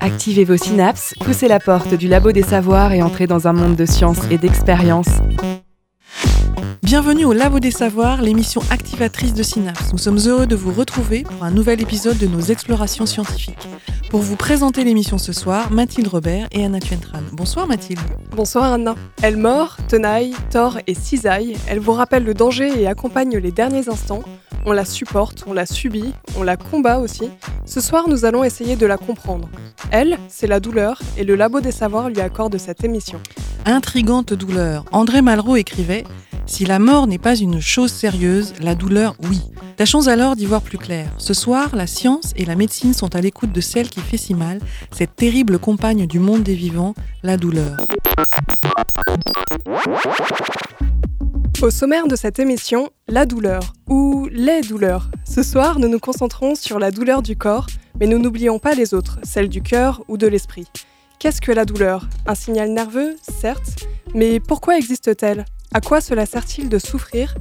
Activez vos synapses, poussez la porte du labo des savoirs et entrez dans un monde de science et d'expérience. Bienvenue au Labo des Savoirs, l'émission activatrice de Synapse. Nous sommes heureux de vous retrouver pour un nouvel épisode de nos explorations scientifiques. Pour vous présenter l'émission ce soir, Mathilde Robert et Anna Tuentran. Bonsoir Mathilde. Bonsoir Anna. Elmore, Tenaille, Thor et Cisaille, elle vous rappelle le danger et accompagne les derniers instants. On la supporte, on la subit, on la combat aussi. Ce soir, nous allons essayer de la comprendre. Elle, c'est la douleur et le Labo des Savoirs lui accorde cette émission. Intrigante douleur. André Malraux écrivait si la mort n'est pas une chose sérieuse, la douleur, oui. Tâchons alors d'y voir plus clair. Ce soir, la science et la médecine sont à l'écoute de celle qui fait si mal, cette terrible compagne du monde des vivants, la douleur. Au sommaire de cette émission, la douleur, ou les douleurs. Ce soir, nous nous concentrons sur la douleur du corps, mais nous n'oublions pas les autres, celle du cœur ou de l'esprit. Qu'est-ce que la douleur? Un signal nerveux, certes, mais pourquoi existe-t-elle? À quoi cela sert-il de souffrir?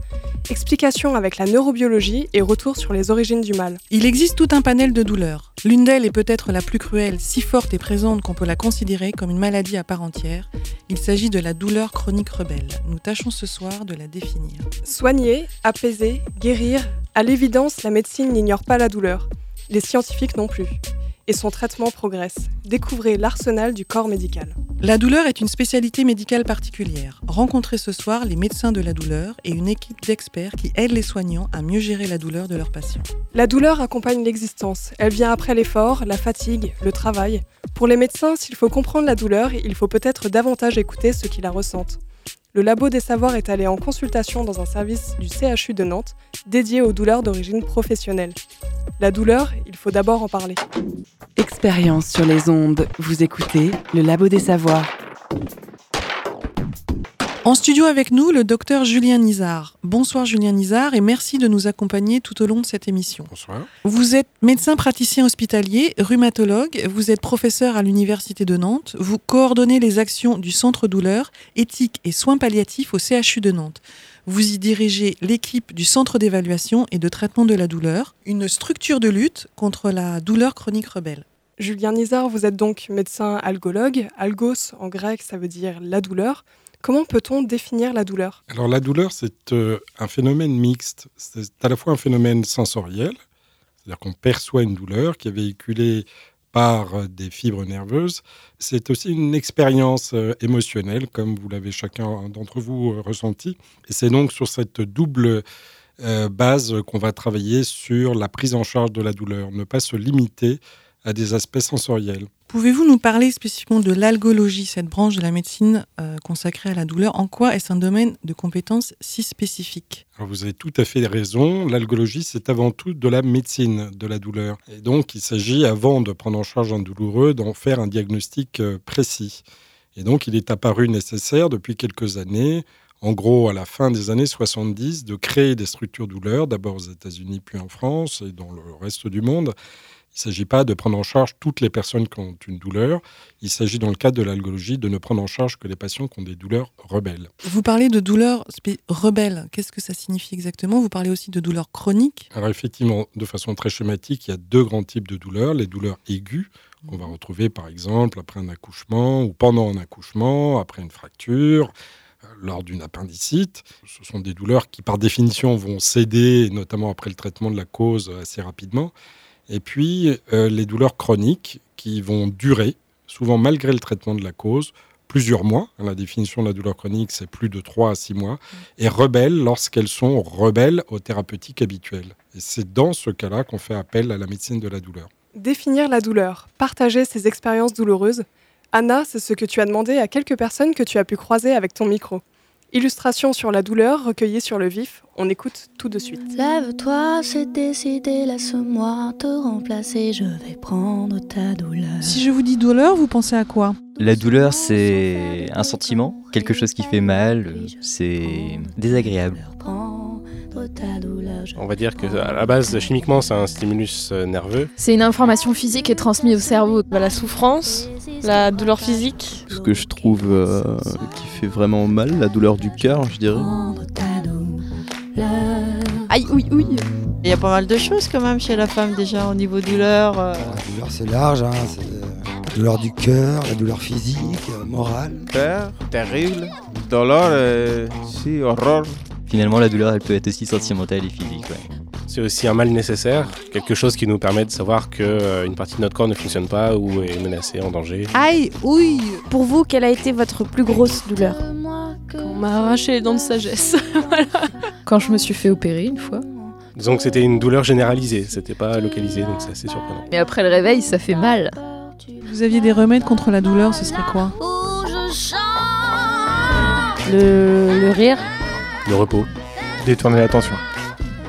Explication avec la neurobiologie et retour sur les origines du mal. Il existe tout un panel de douleurs. L'une d'elles est peut-être la plus cruelle, si forte et présente qu'on peut la considérer comme une maladie à part entière. Il s'agit de la douleur chronique rebelle. Nous tâchons ce soir de la définir. Soigner, apaiser, guérir, à l'évidence, la médecine n'ignore pas la douleur. Les scientifiques non plus et son traitement progresse. Découvrez l'arsenal du corps médical. La douleur est une spécialité médicale particulière. Rencontrez ce soir les médecins de la douleur et une équipe d'experts qui aident les soignants à mieux gérer la douleur de leurs patients. La douleur accompagne l'existence. Elle vient après l'effort, la fatigue, le travail. Pour les médecins, s'il faut comprendre la douleur, il faut peut-être davantage écouter ceux qui la ressentent. Le Labo des Savoirs est allé en consultation dans un service du CHU de Nantes dédié aux douleurs d'origine professionnelle. La douleur, il faut d'abord en parler. Expérience sur les ondes, vous écoutez le Labo des Savoirs. En studio avec nous, le docteur Julien Nizar. Bonsoir Julien Nizar et merci de nous accompagner tout au long de cette émission. Bonsoir. Vous êtes médecin praticien hospitalier, rhumatologue, vous êtes professeur à l'Université de Nantes, vous coordonnez les actions du Centre douleur, éthique et soins palliatifs au CHU de Nantes. Vous y dirigez l'équipe du Centre d'évaluation et de traitement de la douleur, une structure de lutte contre la douleur chronique rebelle. Julien Nizar, vous êtes donc médecin algologue. Algos en grec, ça veut dire la douleur. Comment peut-on définir la douleur? Alors la douleur, c'est euh, un phénomène mixte. C'est à la fois un phénomène sensoriel, c'est-à-dire qu'on perçoit une douleur qui est véhiculée par euh, des fibres nerveuses. C'est aussi une expérience euh, émotionnelle, comme vous l'avez chacun d'entre vous ressenti. Et c'est donc sur cette double base qu'on va travailler sur la prise en charge de la douleur, ne pas se limiter à des aspects sensoriels. Pouvez-vous nous parler spécifiquement de l'algologie, cette branche de la médecine euh, consacrée à la douleur? En quoi est-ce un domaine de compétences si spécifique? Vous avez tout à fait raison. L'algologie, c'est avant tout de la médecine de la douleur. Et donc, il s'agit, avant de prendre en charge un douloureux, d'en faire un diagnostic euh, précis. Et donc, il est apparu nécessaire depuis quelques années, en gros à la fin des années 70, de créer des structures douleurs, d'abord aux États-Unis, puis en France et dans le reste du monde il ne s'agit pas de prendre en charge toutes les personnes qui ont une douleur. Il s'agit, dans le cadre de l'algologie, de ne prendre en charge que les patients qui ont des douleurs rebelles. Vous parlez de douleurs rebelles. Qu'est-ce que ça signifie exactement? Vous parlez aussi de douleurs chroniques? Alors, effectivement, de façon très schématique, il y a deux grands types de douleurs. Les douleurs aiguës, qu'on va retrouver par exemple après un accouchement ou pendant un accouchement, après une fracture euh, lors d'une appendicite. Ce sont des douleurs qui, par définition, vont céder, notamment après le traitement de la cause, assez rapidement. Et puis euh, les douleurs chroniques qui vont durer, souvent malgré le traitement de la cause, plusieurs mois. La définition de la douleur chronique, c'est plus de 3 à 6 mois. Et rebelles lorsqu'elles sont rebelles aux thérapeutiques habituelles. Et c'est dans ce cas-là qu'on fait appel à la médecine de la douleur. Définir la douleur, partager ses expériences douloureuses. Anna, c'est ce que tu as demandé à quelques personnes que tu as pu croiser avec ton micro. Illustration sur la douleur recueillie sur le vif, on écoute tout de suite. Lève-toi, c'est décidé, laisse-moi te remplacer, je vais prendre ta douleur. Si je vous dis douleur, vous pensez à quoi? La douleur, c'est un sentiment, quelque chose qui fait mal, c'est désagréable. On va dire que à la base, chimiquement, c'est un stimulus euh, nerveux. C'est une information physique qui est transmise au cerveau. Bah, la souffrance, la douleur physique. Ce que je trouve euh, qui fait vraiment mal, la douleur du cœur, je dirais. Aïe, oui, oui. Il y a pas mal de choses quand même chez la femme déjà au niveau douleur. euh. La douleur c'est large, hein, c'est la douleur du cœur, la douleur physique, morale. Peur, terrible. Douleur, euh, si, horreur. Finalement, la douleur, elle peut être aussi sentimentale et physique. ouais. C'est aussi un mal nécessaire, quelque chose qui nous permet de savoir qu'une partie de notre corps ne fonctionne pas ou est menacée, en danger. Aïe, ouille Pour vous, quelle a été votre plus grosse douleur? On m'a arraché les dents de sagesse. Voilà. Quand je me suis fait opérer une fois. Disons que c'était une douleur généralisée, c'était pas localisé, donc c'est assez surprenant. Mais après le réveil, ça fait mal. Vous aviez des remèdes contre la douleur, ce serait quoi? Le, le rire? Le repos. Détourner l'attention.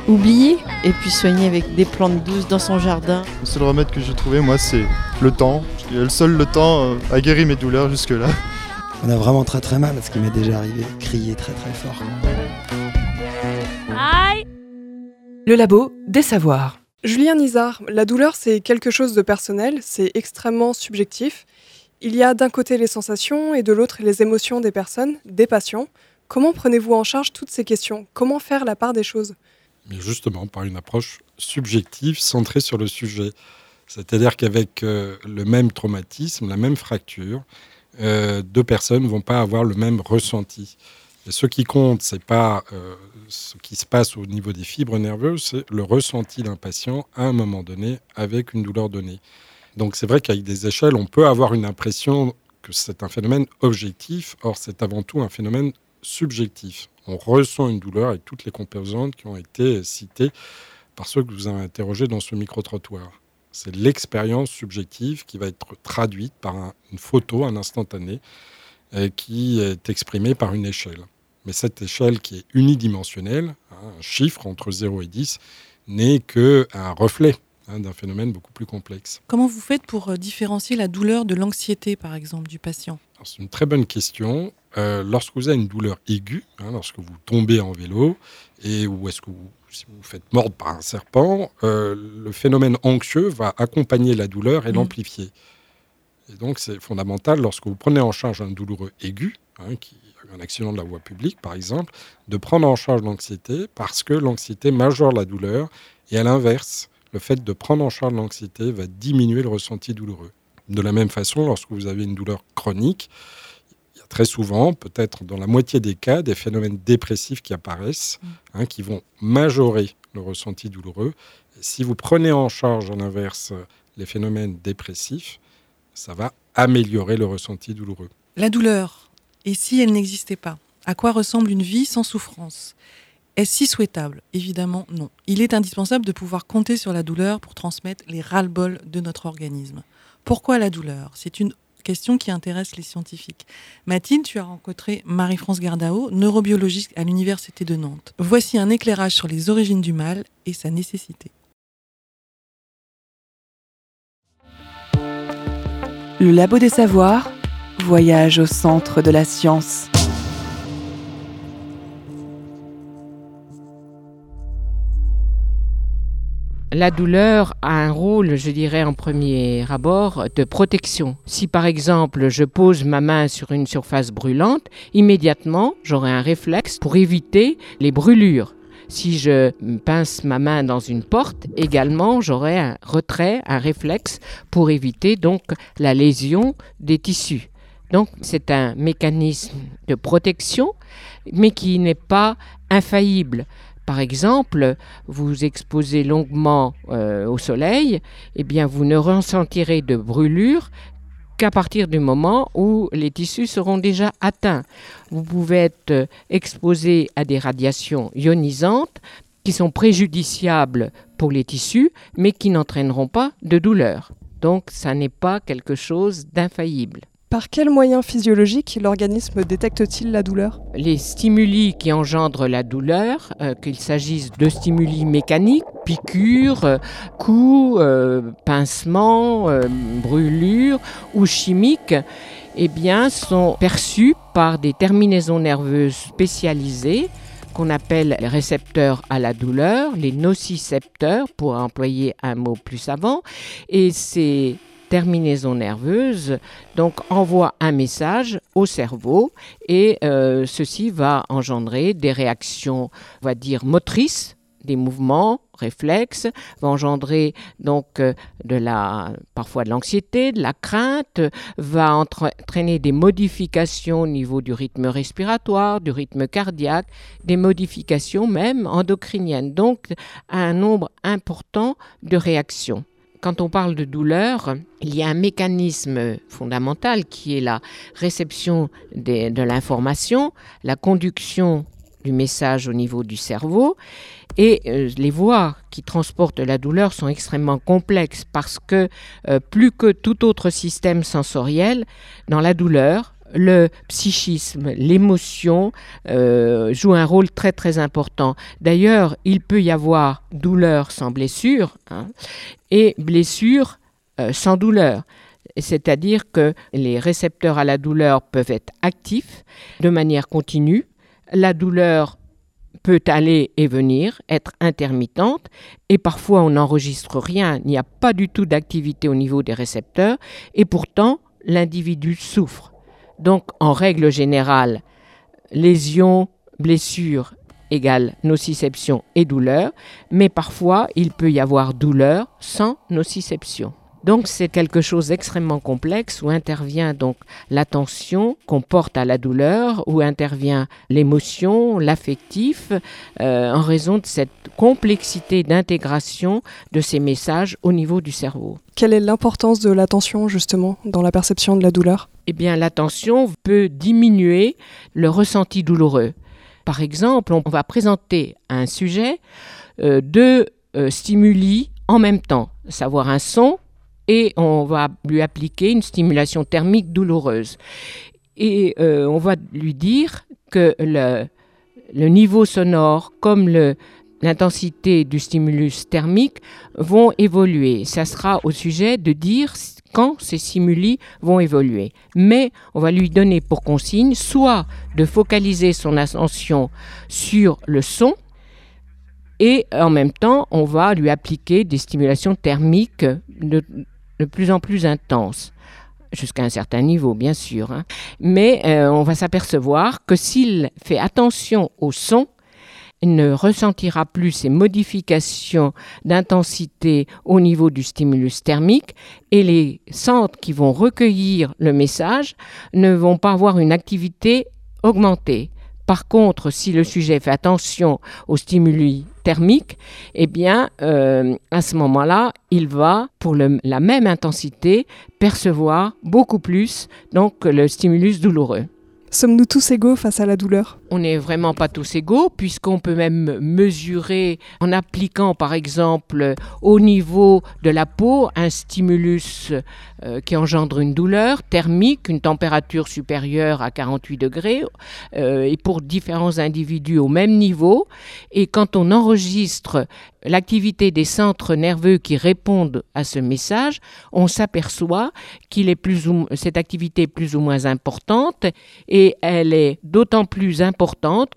Oublier et puis soigner avec des plantes douces dans son jardin. Le seul remède que j'ai trouvé, moi, c'est le temps. Le seul le temps euh, a guéri mes douleurs jusque-là. On a vraiment très très mal, ce qui m'est déjà arrivé, crier très très fort. Le labo des savoirs. Julien Nizar, la douleur c'est quelque chose de personnel, c'est extrêmement subjectif. Il y a d'un côté les sensations et de l'autre les émotions des personnes, des patients. Comment prenez-vous en charge toutes ces questions? Comment faire la part des choses? Mais justement, par une approche subjective centrée sur le sujet. C'est-à-dire qu'avec euh, le même traumatisme, la même fracture, euh, deux personnes ne vont pas avoir le même ressenti. Et ce qui compte, c'est pas euh, ce qui se passe au niveau des fibres nerveuses, c'est le ressenti d'un patient à un moment donné avec une douleur donnée. Donc c'est vrai qu'avec des échelles, on peut avoir une impression que c'est un phénomène objectif, or c'est avant tout un phénomène subjectif. On ressent une douleur avec toutes les composantes qui ont été citées par ceux que vous avez interrogés dans ce micro-trottoir. C'est l'expérience subjective qui va être traduite par un- une photo, un instantané, euh, qui est exprimée par une échelle. Mais cette échelle qui est unidimensionnelle, hein, un chiffre entre 0 et 10, n'est qu'un reflet hein, d'un phénomène beaucoup plus complexe. Comment vous faites pour euh, différencier la douleur de l'anxiété, par exemple, du patient? C'est une très bonne question. Euh, lorsque vous avez une douleur aiguë, hein, lorsque vous tombez en vélo, et ou est-ce que vous, si vous vous faites mordre par un serpent, euh, le phénomène anxieux va accompagner la douleur et Mhm. l'amplifier. Et donc c'est fondamental lorsque vous prenez en charge un douloureux aigu, hein, qui un accident de la voie publique par exemple, de prendre en charge l'anxiété parce que l'anxiété majore la douleur et à l'inverse, le fait de prendre en charge l'anxiété va diminuer le ressenti douloureux. De la même façon, lorsque vous avez une douleur chronique, très souvent, peut-être dans la moitié des cas, des phénomènes dépressifs qui apparaissent, hein, qui vont majorer le ressenti douloureux. Et si vous prenez en charge, à l'inverse, les phénomènes dépressifs, ça va améliorer le ressenti douloureux. La douleur, et si elle n'existait pas À quoi ressemble une vie sans souffrance? Est-ce si souhaitable? Évidemment non. Il est indispensable de pouvoir compter sur la douleur pour transmettre les ras-le-bol de notre organisme. Pourquoi la douleur? C'est une question qui intéresse les scientifiques. Mathilde, tu as rencontré Marie-France Gardao, neurobiologiste à l'Université de Nantes. Voici un éclairage sur les origines du mal et sa nécessité. Le labo des savoirs, voyage au centre de la science. La douleur a un rôle, je dirais, en premier abord, de protection. Si par exemple je pose ma main sur une surface brûlante, immédiatement j'aurai un réflexe pour éviter les brûlures. Si je pince ma main dans une porte, également j'aurai un retrait, un réflexe pour éviter donc la lésion des tissus. Donc c'est un mécanisme de protection, mais qui n'est pas infaillible. Par exemple, vous exposez longuement euh, au soleil, eh bien vous ne ressentirez de brûlure qu'à partir du moment où les tissus seront déjà atteints. Vous pouvez être euh, exposé à des radiations ionisantes qui sont préjudiciables pour les tissus, mais qui n'entraîneront pas de douleur. Donc ça n'est pas quelque chose d'infaillible. Par quels moyens physiologiques l'organisme détecte-t-il la douleur? Les stimuli qui engendrent la douleur, euh, qu'il s'agisse de stimuli mécaniques, piqûres, euh, coups, euh, pincements, brûlures ou chimiques, eh bien, sont perçus par des terminaisons nerveuses spécialisées qu'on appelle les récepteurs à la douleur, les nocicepteurs, pour employer un mot plus savant, et ces terminaisons nerveuses donc envoie un message au cerveau et euh, ceci va engendrer des réactions, on va dire motrices des mouvements réflexes, va engendrer donc euh, de la, parfois de l'anxiété, de la crainte, va entraîner des modifications au niveau du rythme respiratoire, du rythme cardiaque, des modifications même endocriniennes, donc un nombre important de réactions quand on parle de douleur, il y a un mécanisme fondamental qui est la réception de l'information, la conduction du message au niveau du cerveau. Et euh, les voies qui transportent la douleur sont extrêmement complexes parce que euh, plus que tout autre système sensoriel, dans la douleur, le psychisme, l'émotion euh, jouent un rôle très très important. D'ailleurs, il peut y avoir douleur sans blessure hein, et blessure sans douleur. C'est-à-dire que les récepteurs à la douleur peuvent être actifs de manière continue la douleur peut aller et venir, être intermittente, et parfois on n'enregistre rien, il n'y a pas du tout d'activité au niveau des récepteurs, et pourtant l'individu souffre. Donc en règle générale, lésion, blessure égale nociception et douleur, mais parfois il peut y avoir douleur sans nociception. Donc c'est quelque chose d'extrêmement complexe où intervient donc l'attention qu'on porte à la douleur, où intervient l'émotion, l'affectif, euh, en raison de cette complexité d'intégration de ces messages au niveau du cerveau. Quelle est l'importance de l'attention justement dans la perception de la douleur? Eh bien l'attention peut diminuer le ressenti douloureux. Par exemple, on va présenter à un sujet euh, deux euh, stimuli en même temps, savoir un son et on va lui appliquer une stimulation thermique douloureuse. Et euh, on va lui dire que le, niveau sonore comme l'intensité du stimulus thermique vont évoluer. Ça sera au sujet de dire quand ces stimuli vont évoluer. Mais on va lui donner pour consigne soit de focaliser son attention sur le son, et en même temps, on va lui appliquer des stimulations thermiques de, de plus en plus intense jusqu'à un certain niveau, bien sûr. Hein. Mais euh, on va s'apercevoir que s'il fait attention au son, il ne ressentira plus ces modifications d'intensité au niveau du stimulus thermique et les centres qui vont recueillir le message ne vont pas avoir une activité augmentée. Par contre, si le sujet fait attention aux stimuli thermiques, eh bien, euh, à ce moment-là, il va, pour la même intensité, percevoir beaucoup plus donc le stimulus douloureux. Sommes-nous tous égaux face à la douleur? On n'est vraiment pas tous égaux, puisqu'on peut même mesurer en appliquant, par exemple, au niveau de la peau, un stimulus euh, qui engendre une douleur thermique, une température supérieure à 48 degrés, euh, et pour différents individus au même niveau. Et quand on enregistre l'activité des centres nerveux qui répondent à ce message, on s'aperçoit qu'il est plus ou, cette activité est plus ou moins importante et elle est d'autant plus importante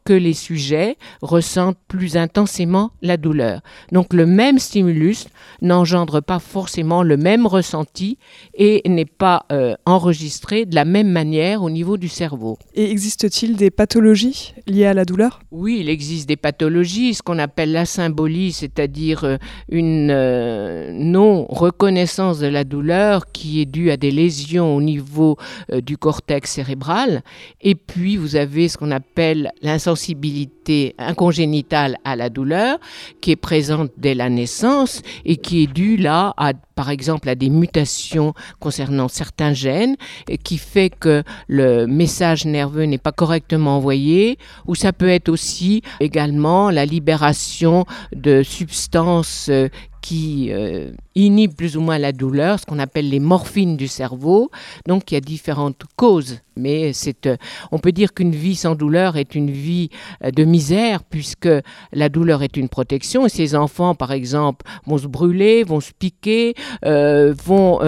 que les sujets ressentent plus intensément la douleur. Donc le même stimulus n'engendre pas forcément le même ressenti et n'est pas euh, enregistré de la même manière au niveau du cerveau. Et existe-t-il des pathologies liées à la douleur? Oui, il existe des pathologies, ce qu'on appelle la symbolie, c'est-à-dire euh, une euh, non-reconnaissance de la douleur qui est due à des lésions au niveau du cortex cérébral. Et puis, vous avez ce qu'on appelle l'insensibilité incongénitale à la douleur, qui est présente dès la naissance et qui est due là à par exemple à des mutations concernant certains gènes qui fait que le message nerveux n'est pas correctement envoyé ou ça peut être aussi également la libération de substances euh, qui euh, inhibe plus ou moins la douleur, ce qu'on appelle les morphines du cerveau. Donc il y a différentes causes, mais euh, on peut dire qu'une vie sans douleur est une vie euh, de misère puisque la douleur est une protection et ces enfants, par exemple, vont se brûler, vont se piquer, vont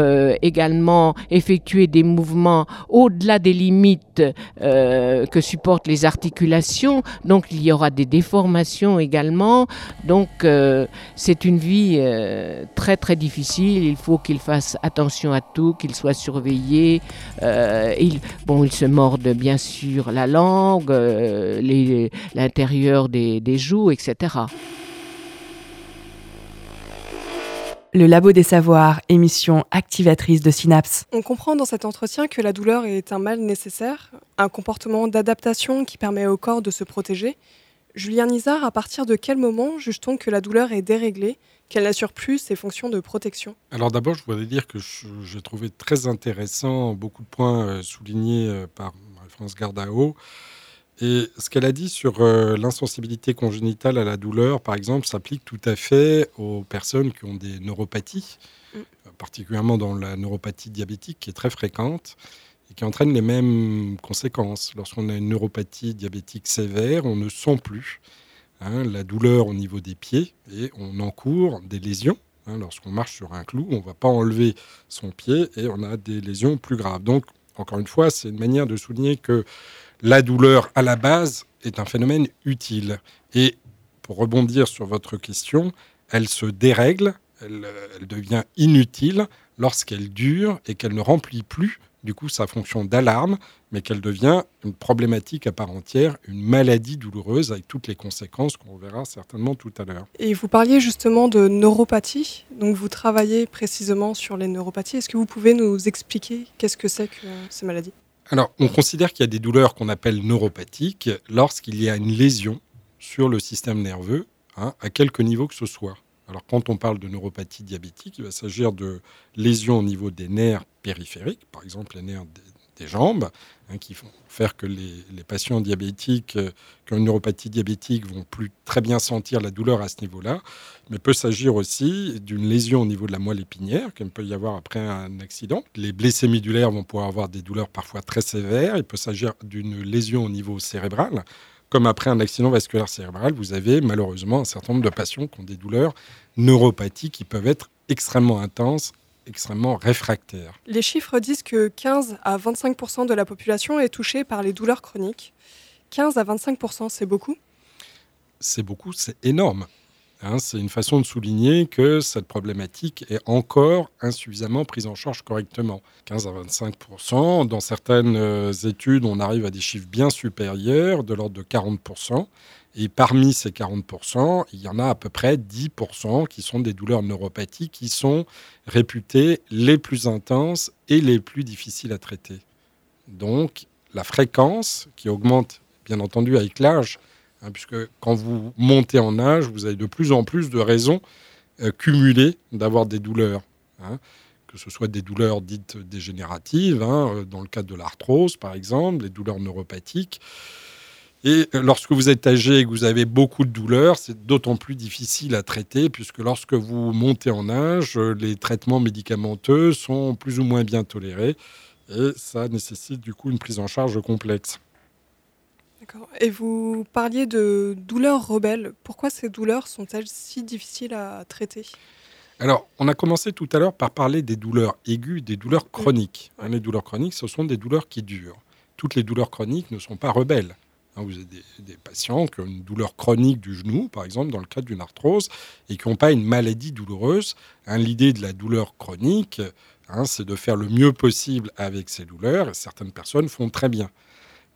également effectuer des mouvements au-delà des limites que supportent les articulations. Donc il y aura des déformations également. Donc c'est une vie euh, très très difficile. Il faut qu'il fasse attention à tout, qu'il soit surveillé. Euh, il, bon, il se morde bien sûr la langue, euh, l'intérieur des, des joues, etc. Le Labo des Savoirs, émission activatrice de synapses. On comprend dans cet entretien que la douleur est un mal nécessaire, un comportement d'adaptation qui permet au corps de se protéger. Julien Nizar, à partir de quel moment juge-t-on que la douleur est déréglée, qu'elle n'assure plus ses fonctions de protection Alors d'abord, je voudrais dire que j'ai trouvé très intéressant beaucoup de points euh, soulignés euh, par France Gardao. Et ce qu'elle a dit sur euh, l'insensibilité congénitale à la douleur, par exemple, s'applique tout à fait aux personnes qui ont des neuropathies, mm. particulièrement dans la neuropathie diabétique qui est très fréquente et qui entraîne les mêmes conséquences. Lorsqu'on a une neuropathie diabétique sévère, on ne sent plus hein, la douleur au niveau des pieds et on encourt des lésions. Hein. Lorsqu'on marche sur un clou, on ne va pas enlever son pied et on a des lésions plus graves. Donc, encore une fois, c'est une manière de souligner que la douleur, à la base, est un phénomène utile. Et pour rebondir sur votre question, elle se dérègle, elle, devient inutile lorsqu'elle dure et qu'elle ne remplit plus du coup sa fonction d'alarme, mais qu'elle devient une problématique à part entière, une maladie douloureuse avec toutes les conséquences qu'on verra certainement tout à l'heure. Et vous parliez justement de neuropathie, donc vous travaillez précisément sur les neuropathies. Est-ce que vous pouvez nous expliquer qu'est-ce que c'est que ces maladies? Alors, on considère qu'il y a des douleurs qu'on appelle neuropathiques lorsqu'il y a une lésion sur le système nerveux, hein, à quelque niveau que ce soit. Alors, quand on parle de neuropathie diabétique, il va s'agir de lésions au niveau des nerfs périphériques, par exemple les nerfs des jambes, hein, qui font faire que les, patients diabétiques euh, qui ont une neuropathie diabétique vont plus très bien sentir la douleur à ce niveau-là. Mais peut s'agir aussi d'une lésion au niveau de la moelle épinière, comme peut y avoir après un accident. Les blessés médulaires vont pouvoir avoir des douleurs parfois très sévères. Il peut s'agir d'une lésion au niveau cérébral. Comme après un accident vasculaire cérébral, vous avez malheureusement un certain nombre de patients qui ont des douleurs neuropathiques qui peuvent être extrêmement intenses extrêmement réfractaires. Les chiffres disent que 15 à 25% de la population est touchée par les douleurs chroniques. 15 à 25% c'est beaucoup? C'est beaucoup, c'est énorme. Hein. c'est une façon de souligner que cette problématique est encore insuffisamment prise en charge correctement. 15 à 25% Dans certaines euh, études, on arrive à des chiffres bien supérieurs, de l'ordre de 40 et parmi ces 40%, il y en a à peu près 10% qui sont des douleurs neuropathiques qui sont réputées les plus intenses et les plus difficiles à traiter. Donc la fréquence qui augmente bien entendu avec l'âge, hein, puisque quand vous montez en âge, vous avez de plus en plus de raisons euh, cumulées d'avoir des douleurs. Hein, que ce soit des douleurs dites dégénératives, hein, euh, dans le cadre de l'arthrose par exemple, des douleurs neuropathiques, et lorsque vous êtes âgé et que vous avez beaucoup de douleurs, c'est d'autant plus difficile à traiter, puisque lorsque vous montez en âge, les traitements médicamenteux sont plus ou moins bien tolérés, et ça nécessite du coup une prise en charge complexe. D'accord. Et vous parliez de douleurs rebelles. Pourquoi ces douleurs sont-elles si difficiles à traiter? Alors, on a commencé tout à l'heure par parler des douleurs aiguës, des douleurs chroniques. Les douleurs chroniques, ce sont des douleurs qui durent. Toutes les douleurs chroniques ne sont pas rebelles. Hein, vous avez des, patients qui ont une douleur chronique du genou, par exemple, dans le cadre d'une arthrose, et qui n'ont pas une maladie douloureuse. Hein, l'idée de la douleur chronique, hein, c'est de faire le mieux possible avec ces douleurs, et certaines personnes font très bien.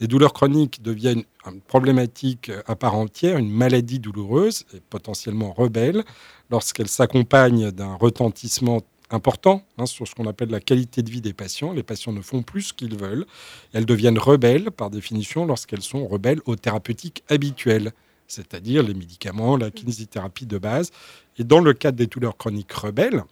Les douleurs chroniques deviennent une problématique à part entière, une maladie douloureuse et potentiellement rebelle, lorsqu'elle s'accompagne d'un retentissement important hein, sur ce qu'on appelle la qualité de vie des patients. Les patients ne font plus ce qu'ils veulent. Elles deviennent rebelles, par définition, lorsqu'elles sont rebelles aux thérapeutiques habituelles, c'est-à-dire les médicaments, la kinésithérapie de base. Et dans le cadre des douleurs chroniques rebelles,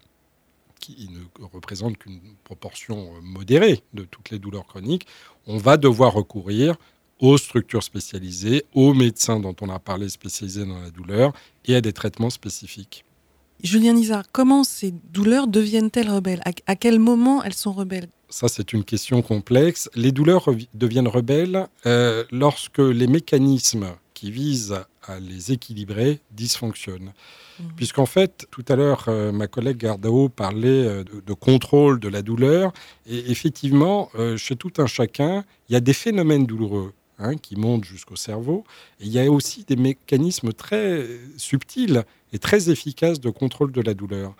qui ne représentent qu'une proportion modérée de toutes les douleurs chroniques, on va devoir recourir aux structures spécialisées, aux médecins dont on a parlé spécialisés dans la douleur et à des traitements spécifiques. Julien Nizar, comment ces douleurs deviennent-elles rebelles? À, quel moment elles sont rebelles? Ça, c'est une question complexe. Les douleurs deviennent rebelles euh, lorsque les mécanismes qui visent à les équilibrer dysfonctionnent. Mmh. Puisqu'en fait, tout à l'heure, euh, ma collègue Gardao parlait euh, de, contrôle de la douleur. Et effectivement, chez tout un chacun, il y a des phénomènes douloureux. Hein, qui montent jusqu'au cerveau. Et il y a aussi des mécanismes très subtils et très efficace de contrôle de la douleur.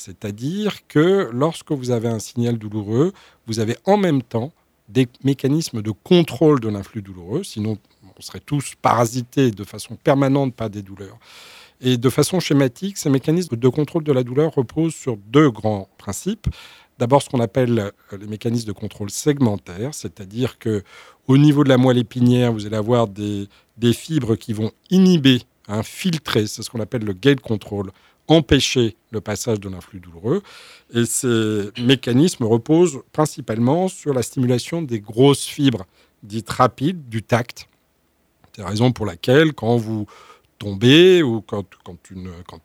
C'est-à-dire que lorsque vous avez un signal douloureux, vous avez en même temps des mécanismes de contrôle de l'influx douloureux, sinon on serait tous parasités de façon permanente par des douleurs. Et de façon schématique, ces mécanismes de contrôle de la douleur reposent sur deux grands principes. D'abord, ce qu'on appelle les mécanismes de contrôle segmentaire, c'est-à-dire que au niveau de la moelle épinière, vous allez avoir des, fibres qui vont inhiber, infiltrer, c'est ce qu'on appelle le gate control, empêcher le passage de l'influx douloureux. Et ces mécanismes reposent principalement sur la stimulation des grosses fibres dites rapides du tact. C'est la raison pour laquelle, quand vous tomber ou quand,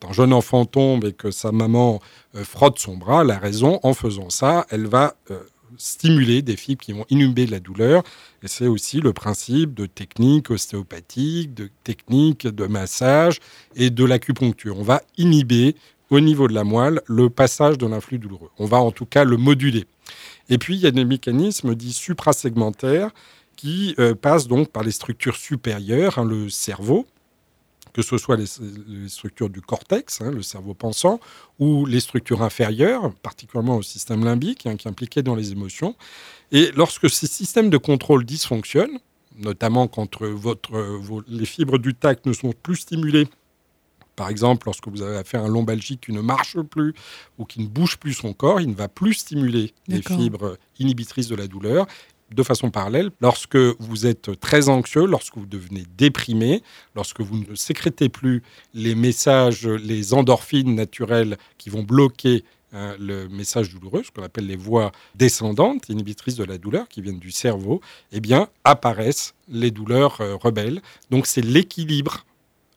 un jeune enfant tombe et que sa maman euh, frotte son bras, la raison, en faisant ça, elle va euh, stimuler des fibres qui vont inhiber la douleur. Et c'est aussi le principe de techniques ostéopathiques, de techniques de massage et de l'acupuncture. On va inhiber au niveau de la moelle le passage de l'influx douloureux. On va en tout cas le moduler. Et puis, il y a des mécanismes dits suprasegmentaires qui euh, passent donc par les structures supérieures, hein, le cerveau, que ce soit les, structures du cortex, hein, le cerveau pensant, ou les structures inférieures, particulièrement au système limbique, hein, qui est impliqué dans les émotions. Et lorsque ces systèmes de contrôle dysfonctionnent, notamment quand votre, les fibres du tact ne sont plus stimulées, par exemple, lorsque vous avez affaire à un lombalgique qui ne marche plus ou qui ne bouge plus son corps, il ne va plus stimuler les fibres inhibitrices de la douleur de façon parallèle, lorsque vous êtes très anxieux, lorsque vous devenez déprimé, lorsque vous ne sécrétez plus les messages, les endorphines naturelles qui vont bloquer hein, le message douloureux, ce qu'on appelle les voies descendantes, inhibitrices de la douleur, qui viennent du cerveau, eh bien, apparaissent les douleurs euh, rebelles. Donc, c'est l'équilibre,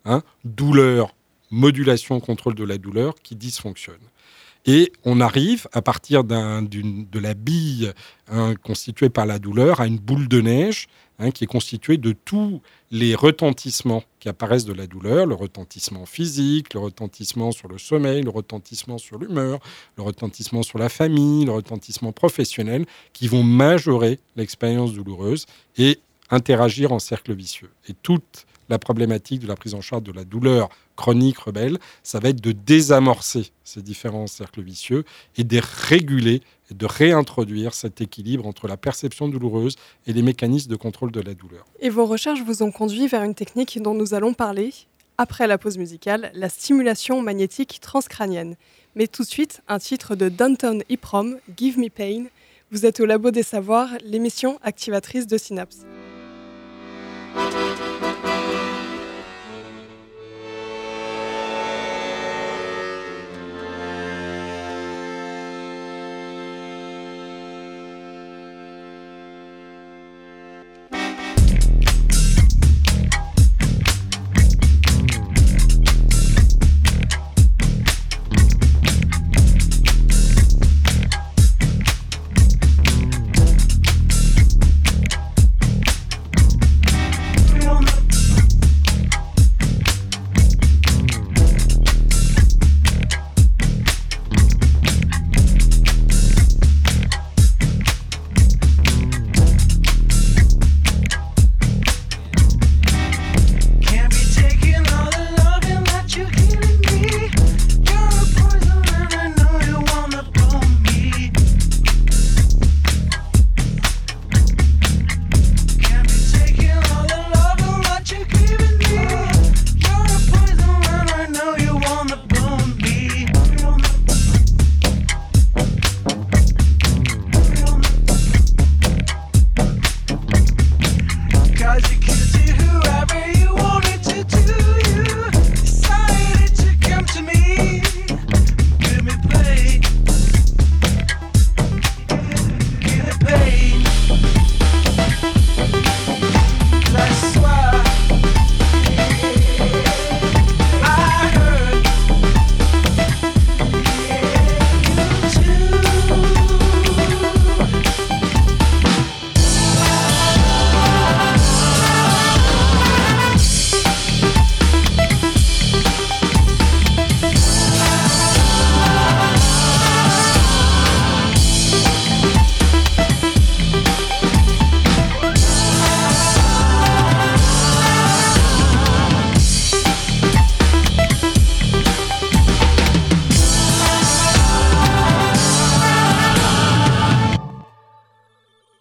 hein, douleur, modulation, contrôle de la douleur, qui dysfonctionne. Et on arrive, à partir de la bille hein, constituée par la douleur, à une boule de neige hein, qui est constituée de tous les retentissements qui apparaissent de la douleur, le retentissement physique, le retentissement sur le sommeil, le retentissement sur l'humeur, le retentissement sur la famille, le retentissement professionnel, qui vont majorer l'expérience douloureuse et interagir en cercle vicieux. Et toute la problématique de la prise en charge de la douleur chronique rebelle, ça va être de désamorcer ces différents cercles vicieux et de réguler et de réintroduire cet équilibre entre la perception douloureuse et les mécanismes de contrôle de la douleur. Et vos recherches vous ont conduit vers une technique dont nous allons parler après la pause musicale, la stimulation magnétique transcrânienne. Mais tout de suite, un titre de Danton Iprom, Give Me Pain. Vous êtes au Labo des Savoirs, l'émission activatrice de Synapse.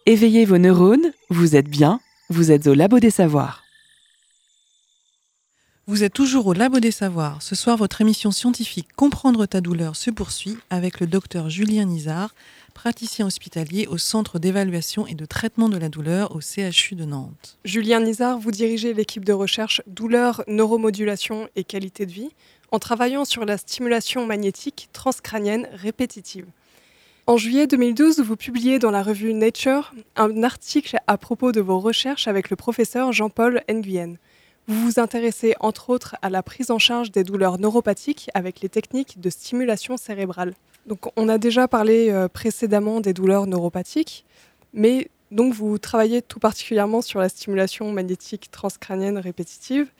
Éveillez vos neurones, vous êtes bien, vous êtes au Labo des Savoirs. Vous êtes toujours au Labo des Savoirs. Ce soir, votre émission scientifique Comprendre ta douleur se poursuit avec le docteur Julien Nizar, praticien hospitalier au Centre d'évaluation et de traitement de la douleur au CHU de Nantes. Julien Nizar, vous dirigez l'équipe de recherche douleur, neuromodulation et qualité de vie en travaillant sur la stimulation magnétique transcrânienne répétitive. En juillet 2012, vous publiez dans la revue Nature un article à propos de vos recherches avec le professeur Jean-Paul Nguyen. Vous vous intéressez entre autres à la prise en charge des douleurs neuropathiques avec les techniques de stimulation cérébrale. On a déjà parlé euh, précédemment des douleurs neuropathiques, mais donc vous travaillez tout particulièrement sur la stimulation magnétique transcrânienne répétitive,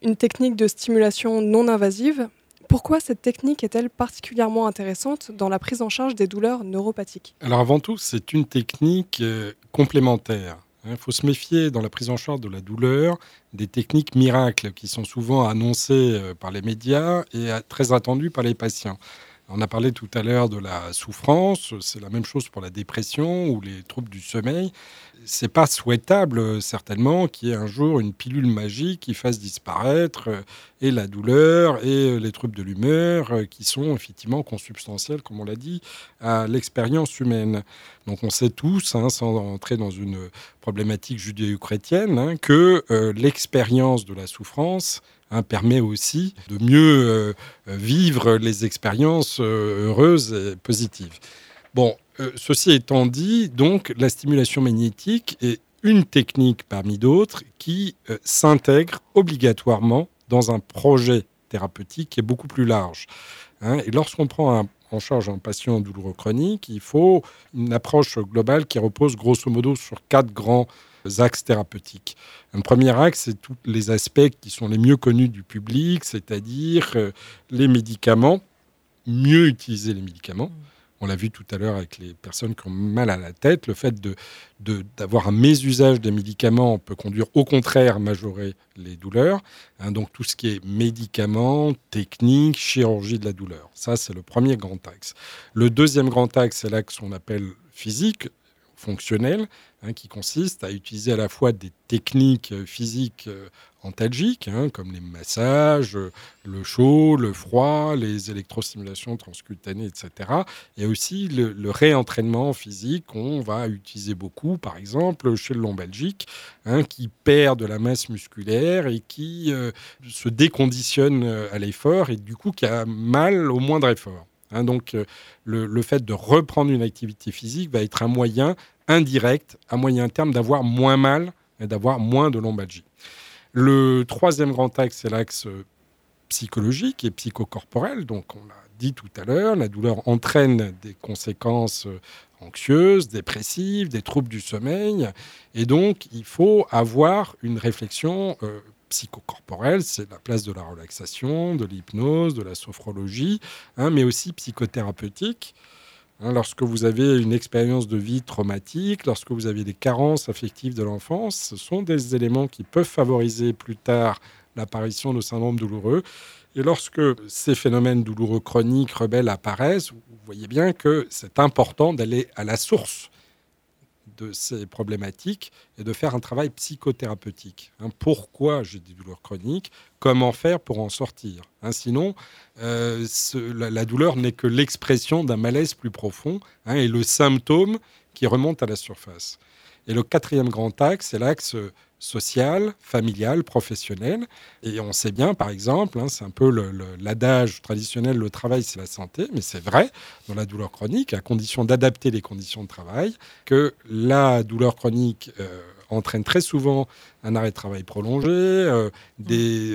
une technique de stimulation non invasive. Pourquoi cette technique est-elle particulièrement intéressante dans la prise en charge des douleurs neuropathiques Alors avant tout, c'est une technique euh, complémentaire. Il faut se méfier dans la prise en charge de la douleur des techniques miracles qui sont souvent annoncées euh, par les médias et très attendues par les patients. On a parlé tout à l'heure de la souffrance, c'est la même chose pour la dépression ou les troubles du sommeil. C'est pas souhaitable, certainement, qu'il y ait un jour une pilule magique qui fasse disparaître euh, et la douleur et euh, les troubles de l'humeur euh, qui sont effectivement consubstantiels, comme on l'a dit, à l'expérience humaine. Donc on sait tous, hein, sans entrer dans une problématique judéo-chrétienne, hein, que l'expérience de la souffrance Hein, permet aussi de mieux euh, vivre les expériences euh, heureuses et positives. Bon, euh, ceci étant dit, donc la stimulation magnétique est une technique parmi d'autres qui s'intègre obligatoirement dans un projet thérapeutique qui est beaucoup plus large. Hein. et lorsqu'on prend en charge un patient douloureux chronique, il faut une approche globale qui repose grosso modo sur quatre grands axes thérapeutiques. Un premier axe, c'est tous les aspects qui sont les mieux connus du public, c'est-à-dire euh, les médicaments, mieux utiliser les médicaments. On l'a vu tout à l'heure avec les personnes qui ont mal à la tête. Le fait d'avoir de, un mésusage des médicaments peut conduire au contraire à majorer les douleurs. Hein, donc tout ce qui est médicaments, techniques, chirurgie de la douleur. Ça, c'est le premier grand axe. Le deuxième grand axe, c'est l'axe qu'on appelle physique, fonctionnel, hein, qui consiste à utiliser à la fois des techniques euh, physiques euh, antalgiques, hein, comme les massages, euh, le chaud, le froid, les électrostimulations transcutanées, etc. Et aussi le, réentraînement physique qu'on va utiliser beaucoup, par exemple, chez le lombalgique, hein, qui perd de la masse musculaire et qui se déconditionne à l'effort et du coup qui a mal au moindre effort. Hein, donc, euh, le, fait de reprendre une activité physique va être un moyen indirect, à moyen terme, d'avoir moins mal et d'avoir moins de lombalgie. Le troisième grand axe, c'est l'axe euh, psychologique et psychocorporel. Donc, on l'a dit tout à l'heure, la douleur entraîne des conséquences euh, anxieuses, dépressives, des troubles du sommeil. Et donc, il faut avoir une réflexion psychocorporelle, c'est la place de la relaxation, de l'hypnose, de la sophrologie, hein, mais aussi psychothérapeutique. Hein, lorsque vous avez une expérience de vie traumatique, lorsque vous avez des carences affectives de l'enfance, ce sont des éléments qui peuvent favoriser plus tard l'apparition de syndromes douloureux. Et lorsque ces phénomènes douloureux chroniques rebelles apparaissent, vous voyez bien que c'est important d'aller à la source de ces problématiques et de faire un travail psychothérapeutique. Hein, pourquoi j'ai des douleurs chroniques Comment faire pour en sortir hein, Sinon, euh, la, douleur n'est que l'expression d'un malaise plus profond hein, et le symptôme qui remonte à la surface. Et le quatrième grand axe, c'est l'axe social, familial, professionnel. Et on sait bien, par exemple, hein, c'est un peu l'adage traditionnel, le travail, c'est la santé, mais c'est vrai dans la douleur chronique, à condition d'adapter les conditions de travail, que la douleur chronique euh, entraîne très souvent un arrêt de travail prolongé, euh,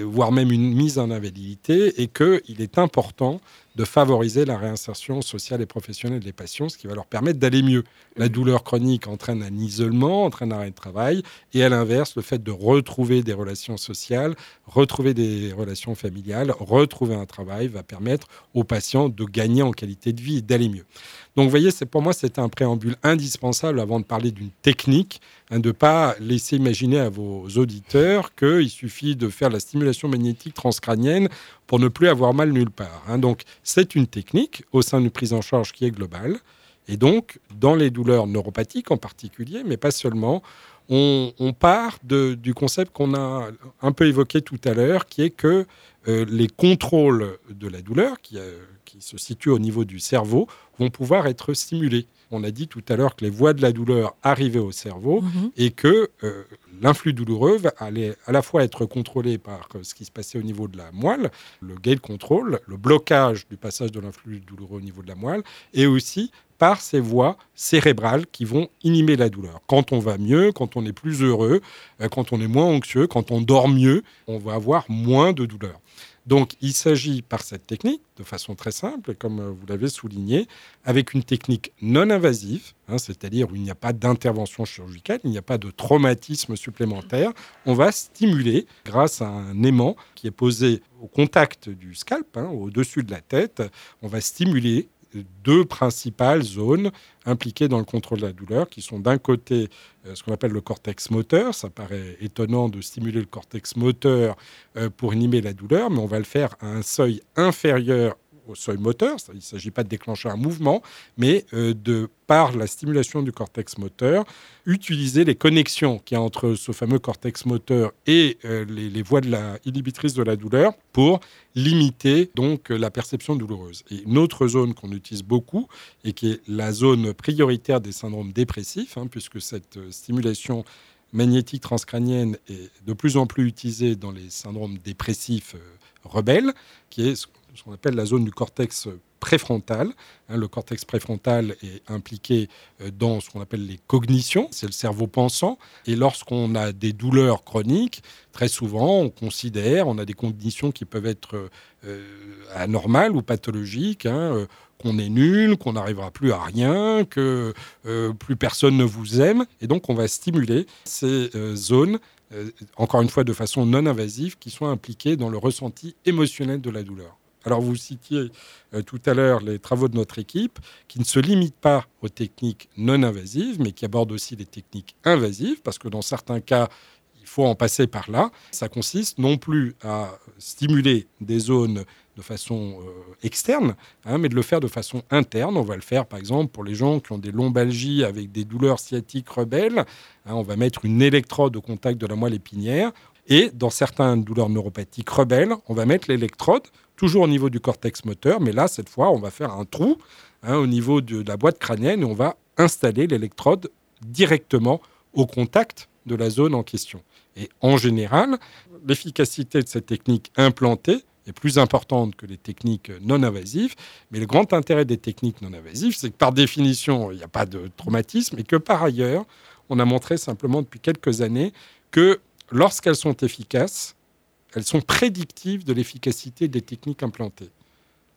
voire même une mise en invalidité, et qu'il est important de favoriser la réinsertion sociale et professionnelle des patients, ce qui va leur permettre d'aller mieux. La douleur chronique entraîne un isolement, entraîne un arrêt de travail, et à l'inverse, le fait de retrouver des relations sociales, retrouver des relations familiales, retrouver un travail va permettre aux patients de gagner en qualité de vie et d'aller mieux. Donc, vous voyez, pour moi, c'était un préambule indispensable avant de parler d'une technique, hein, de ne pas laisser imaginer à vos auditeurs qu'il suffit de faire la stimulation magnétique transcrânienne pour ne plus avoir mal nulle part. Hein. Donc, c'est une technique au sein d'une prise en charge qui est globale. Et donc, dans les douleurs neuropathiques en particulier, mais pas seulement, on, part du concept qu'on a un peu évoqué tout à l'heure, qui est que euh, les contrôles de la douleur, qui, euh, qui, se situent au niveau du cerveau, vont pouvoir être stimulés. On a dit tout à l'heure que les voies de la douleur arrivaient au cerveau mhm. et que euh, l'influx douloureux allait à la fois être contrôlé par ce qui se passait au niveau de la moelle, le gate control, le blocage du passage de l'influx douloureux au niveau de la moelle, et aussi par ces voies cérébrales qui vont inhiber la douleur. Quand on va mieux, quand on est plus heureux, euh, quand on est moins anxieux, quand on dort mieux, on va avoir moins de douleur. Donc il s'agit par cette technique, de façon très simple, comme euh, vous l'avez souligné, avec une technique non invasive, hein, c'est-à-dire où il n'y a pas d'intervention chirurgicale, il n'y a pas de traumatisme supplémentaire, on va stimuler grâce à un aimant qui est posé au contact du scalp, hein, au-dessus de la tête, on va stimuler deux principales zones impliquées dans le contrôle de la douleur, qui sont d'un côté euh, ce qu'on appelle le cortex moteur. Ça paraît étonnant de stimuler le cortex moteur euh, pour inhiber la douleur, mais on va le faire à un seuil inférieur au seuil moteur. Il ne s'agit pas de déclencher un mouvement, mais euh, de, par la stimulation du cortex moteur, utiliser les connexions qu'il y a entre ce fameux cortex moteur et euh, les, voies de la inhibitrice de la douleur pour limiter donc la perception douloureuse. Et une autre zone qu'on utilise beaucoup et qui est la zone prioritaire des syndromes dépressifs, hein, puisque cette euh, stimulation magnétique transcrânienne est de plus en plus utilisée dans les syndromes dépressifs rebelles, qui est ce qu'on appelle la zone du cortex préfrontal. Hein, le cortex préfrontal est impliqué euh, dans ce qu'on appelle les cognitions, c'est le cerveau pensant. Et lorsqu'on a des douleurs chroniques, très souvent, on considère, on a des conditions qui peuvent être euh, anormales ou pathologiques, hein, euh, qu'on est nul, qu'on n'arrivera plus à rien, que plus personne ne vous aime. Et donc, on va stimuler ces zones encore une fois de façon non invasive, qui sont impliquées dans le ressenti émotionnel de la douleur. Alors vous citiez euh, tout à l'heure les travaux de notre équipe qui ne se limitent pas aux techniques non invasives, mais qui abordent aussi les techniques invasives, parce que dans certains cas, il faut en passer par là. Ça consiste non plus à stimuler des zones de façon euh, externe, hein, mais de le faire de façon interne. On va le faire, par exemple, pour les gens qui ont des lombalgies avec des douleurs sciatiques rebelles. Hein, on va mettre une électrode au contact de la moelle épinière. Et dans certaines douleurs neuropathiques rebelles, on va mettre l'électrode toujours au niveau du cortex moteur, mais là, cette fois, on va faire un trou hein, au niveau de la boîte crânienne et on va installer l'électrode directement au contact de la zone en question. Et en général, l'efficacité de cette technique implantée est plus importante que les techniques non invasives. Mais le grand intérêt des techniques non invasives, c'est que par définition, il n'y a pas de traumatisme et que par ailleurs, on a montré simplement depuis quelques années que lorsqu'elles sont efficaces, elles sont prédictives de l'efficacité des techniques implantées.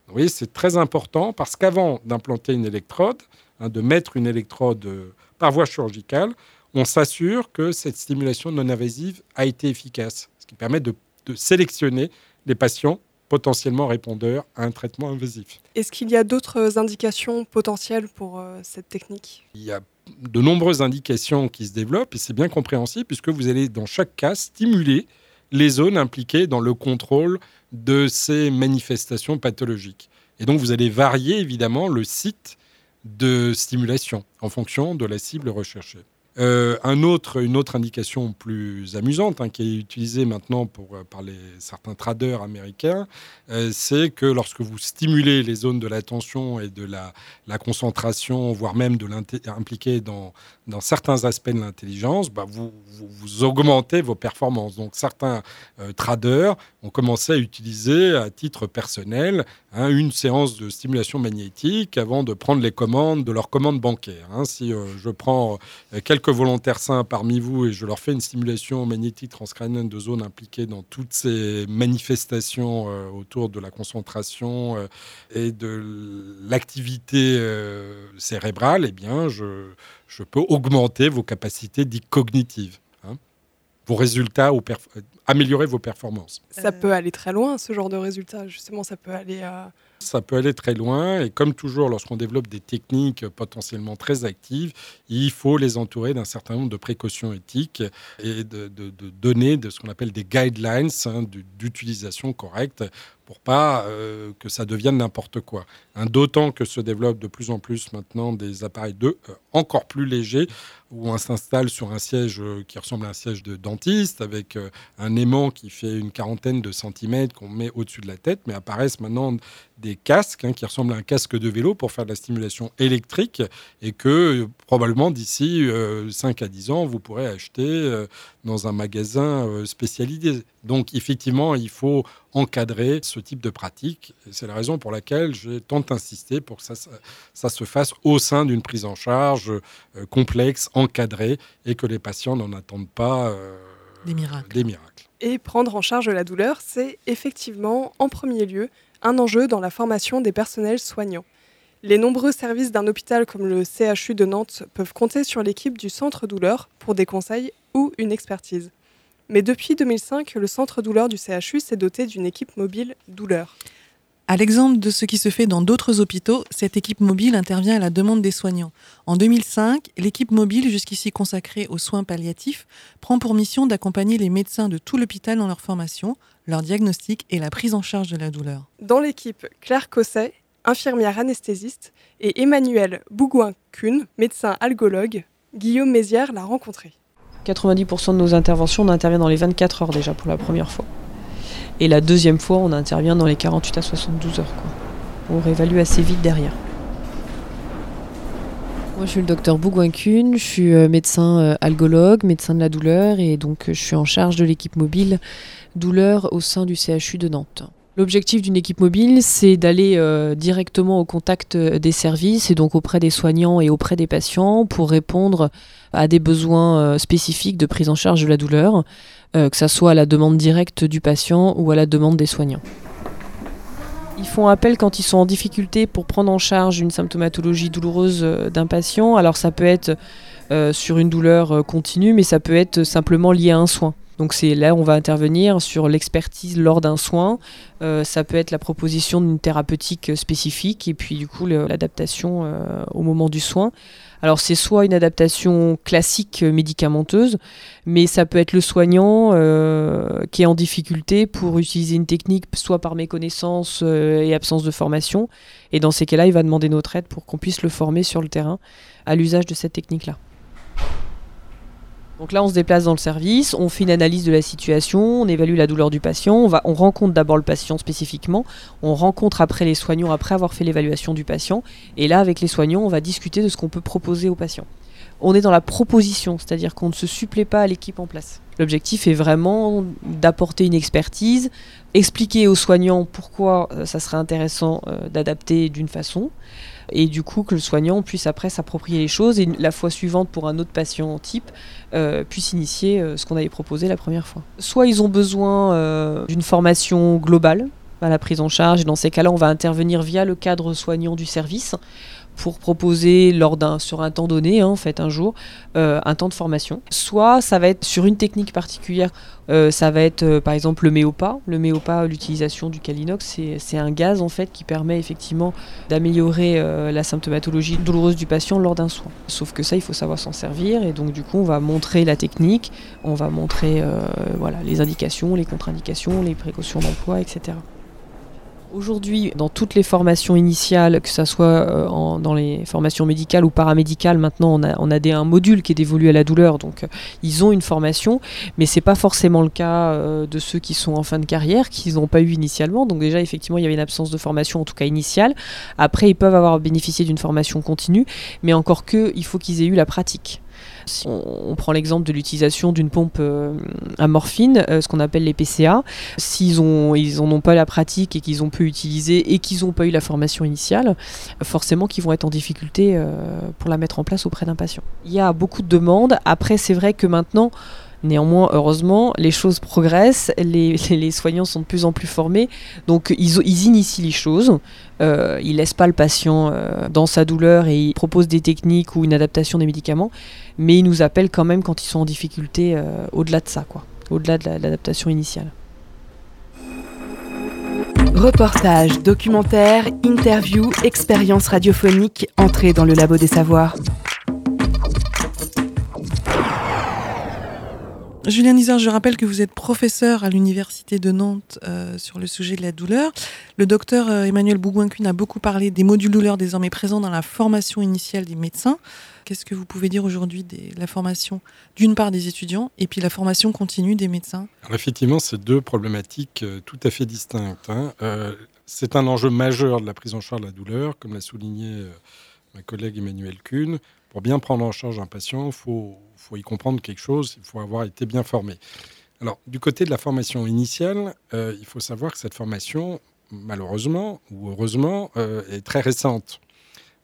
Vous voyez, c'est très important parce qu'avant d'implanter une électrode, hein, de mettre une électrode euh, par voie chirurgicale, on s'assure que cette stimulation non invasive a été efficace, ce qui permet de, sélectionner les patients potentiellement répondeurs à un traitement invasif. Est-ce qu'il y a d'autres indications potentielles pour euh, cette technique? Il y a de nombreuses indications qui se développent et c'est bien compréhensible puisque vous allez dans chaque cas stimuler les zones impliquées dans le contrôle de ces manifestations pathologiques. Et donc vous allez varier évidemment le site de stimulation en fonction de la cible recherchée. Euh, un autre, une autre indication plus amusante hein, qui est utilisée maintenant euh, par certains traders américains, euh, c'est que lorsque vous stimulez les zones de l'attention et de la, concentration, voire même de impliquer dans, certains aspects de l'intelligence, bah vous, vous, augmentez vos performances. Donc certains traders ont commencé à utiliser à titre personnel hein, une séance de stimulation magnétique avant de prendre les commandes de leurs commandes bancaires. Hein. Si je prends quelques quelques volontaires sains parmi vous et je leur fais une stimulation magnétique transcrânienne de zones impliquées dans toutes ces manifestations euh, autour de la concentration euh, et de l'activité euh, cérébrale, eh bien, je, je, peux augmenter vos capacités dites cognitives, hein. vos résultats, ou améliorer vos performances. Ça peut aller très loin, ce genre de résultats. Justement, ça peut aller à ça peut aller très loin et comme toujours lorsqu'on développe des techniques potentiellement très actives, il faut les entourer d'un certain nombre de précautions éthiques et de, donner de ce qu'on appelle des guidelines hein, d'utilisation correcte pour pas euh, que ça devienne n'importe quoi. D'autant que se développent de plus en plus maintenant des appareils de euh, encore plus légers où on s'installe sur un siège euh, qui ressemble à un siège de dentiste avec un aimant qui fait une quarantaine de centimètres qu'on met au-dessus de la tête, mais apparaissent maintenant des casques hein, qui ressemblent à un casque de vélo pour faire de la stimulation électrique et que probablement d'ici 5 à 10 ans, vous pourrez acheter dans un magasin spécialisé. Donc effectivement, il faut encadrer ce type de pratique. C'est la raison pour laquelle j'ai tant insisté pour que ça, se fasse au sein d'une prise en charge euh, complexe, encadrée, et que les patients n'en attendent pas euh, des, miracles. des miracles. Et prendre en charge la douleur, c'est effectivement, en premier lieu, un enjeu dans la formation des personnels soignants. Les nombreux services d'un hôpital comme le CHU de Nantes peuvent compter sur l'équipe du centre douleur pour des conseils ou une expertise. Mais depuis 2005, le centre douleur du CHU s'est doté d'une équipe mobile douleur. À l'exemple de ce qui se fait dans d'autres hôpitaux, cette équipe mobile intervient à la demande des soignants. En 2005, l'équipe mobile, jusqu'ici consacrée aux soins palliatifs, prend pour mission d'accompagner les médecins de tout l'hôpital dans leur formation, leur diagnostic et la prise en charge de la douleur. Dans l'équipe, Claire Cosset, infirmière anesthésiste, et Emmanuel Bougouin-Kuhn, médecin algologue, Guillaume Mézières l'a rencontré. 90% de nos interventions, on intervient dans les 24 heures déjà pour la première fois. Et la deuxième fois, on intervient dans les 48 à 72 heures. On réévalue assez vite derrière. Moi, je suis le docteur Bougouin-Kuhn, je suis euh, médecin euh, algologue, médecin de la douleur, et donc je suis en charge de l'équipe mobile douleur au sein du CHU de Nantes. L'objectif d'une équipe mobile, c'est d'aller euh, directement au contact des services et donc auprès des soignants et auprès des patients pour répondre à des besoins euh, spécifiques de prise en charge de la douleur, euh, que ce soit à la demande directe du patient ou à la demande des soignants. Ils font appel quand ils sont en difficulté pour prendre en charge une symptomatologie douloureuse d'un patient. Alors ça peut être sur une douleur continue, mais ça peut être simplement lié à un soin. Donc c'est là où on va intervenir sur l'expertise lors d'un soin. Euh, ça peut être la proposition d'une thérapeutique spécifique et puis du coup l'adaptation euh, au moment du soin. Alors c'est soit une adaptation classique médicamenteuse, mais ça peut être le soignant euh, qui est en difficulté pour utiliser une technique soit par méconnaissance et absence de formation. Et dans ces cas-là, il va demander notre aide pour qu'on puisse le former sur le terrain à l'usage de cette technique-là. Donc là, on se déplace dans le service, on fait une analyse de la situation, on évalue la douleur du patient, on, rencontre d'abord le patient spécifiquement, on rencontre après les soignants après avoir fait l'évaluation du patient, et là, avec les soignants, on va discuter de ce qu'on peut proposer au patient. On est dans la proposition, c'est-à-dire qu'on ne se supplée pas à l'équipe en place. L'objectif est vraiment d'apporter une expertise, expliquer aux soignants pourquoi euh, ça serait intéressant euh, d'adapter d'une façon, et du coup que le soignant puisse après s'approprier les choses et la fois suivante pour un autre patient type euh, puisse initier euh, ce qu'on avait proposé la première fois. Soit ils ont besoin euh, d'une formation globale à la prise en charge et dans ces cas-là on va intervenir via le cadre soignant du service pour proposer lors d'un sur un temps donné, hein, en fait un jour, euh, un temps de formation. Soit ça va être sur une technique particulière, euh, ça va être euh, par exemple le méopa. Le méopa, l'utilisation du calinox, c'est un gaz en fait qui permet effectivement d'améliorer la symptomatologie douloureuse du patient lors d'un soin. Sauf que ça, il faut savoir s'en servir et donc du coup on va montrer la technique, on va montrer voilà les indications, les contre-indications, les précautions d'emploi, etc. Aujourd'hui, dans toutes les formations initiales, que ce soit euh, dans les formations médicales ou paramédicales, maintenant on a, on un module qui est dévolu à la douleur, donc euh, ils ont une formation, mais c'est pas forcément le cas euh, de ceux qui sont en fin de carrière, qu'ils n'ont pas eu initialement. Donc déjà, effectivement, il y avait une absence de formation, en tout cas initiale. Après, ils peuvent avoir bénéficié d'une formation continue, mais encore que, il faut qu'ils aient eu la pratique. On, prend l'exemple de l'utilisation d'une pompe euh, à morphine, euh, ce qu'on appelle les PCA, s'ils ont, ils n'en ont pas la pratique et qu'ils ont pu utiliser et qu'ils n'ont pas eu la formation initiale, forcément qu'ils vont être en difficulté euh, pour la mettre en place auprès d'un patient. Il y a beaucoup de demandes. Après, c'est vrai que maintenant, Néanmoins, heureusement, les choses progressent, les, soignants sont de plus en plus formés, donc ils, ils initient les choses, euh, ils laissent pas le patient euh, dans sa douleur et ils proposent des techniques ou une adaptation des médicaments, mais ils nous appellent quand même quand ils sont en difficulté euh, au-delà de ça, quoi, au-delà de l'adaptation initiale. Reportage, documentaire, interview, expérience radiophonique, entrée dans le labo des savoirs. Julien Nizar, je rappelle que vous êtes professeur à l'Université de Nantes euh, sur le sujet de la douleur. Le docteur euh, Emmanuel Bouguin-Cuine a beaucoup parlé des modules douleur désormais présents dans la formation initiale des médecins. Qu'est-ce que vous pouvez dire aujourd'hui de la formation d'une part des étudiants et puis la formation continue des médecins? Effectivement, c'est deux problématiques euh, tout à fait distinctes. hein. C'est un enjeu majeur de la prise en charge de la douleur, comme l'a souligné ma collègue Emmanuel Kuhn. Pour bien prendre en charge un patient, il faut, faut y comprendre quelque chose, il faut avoir été bien formé. Alors, du côté de la formation initiale, euh, il faut savoir que cette formation, malheureusement ou heureusement, euh, est très récente.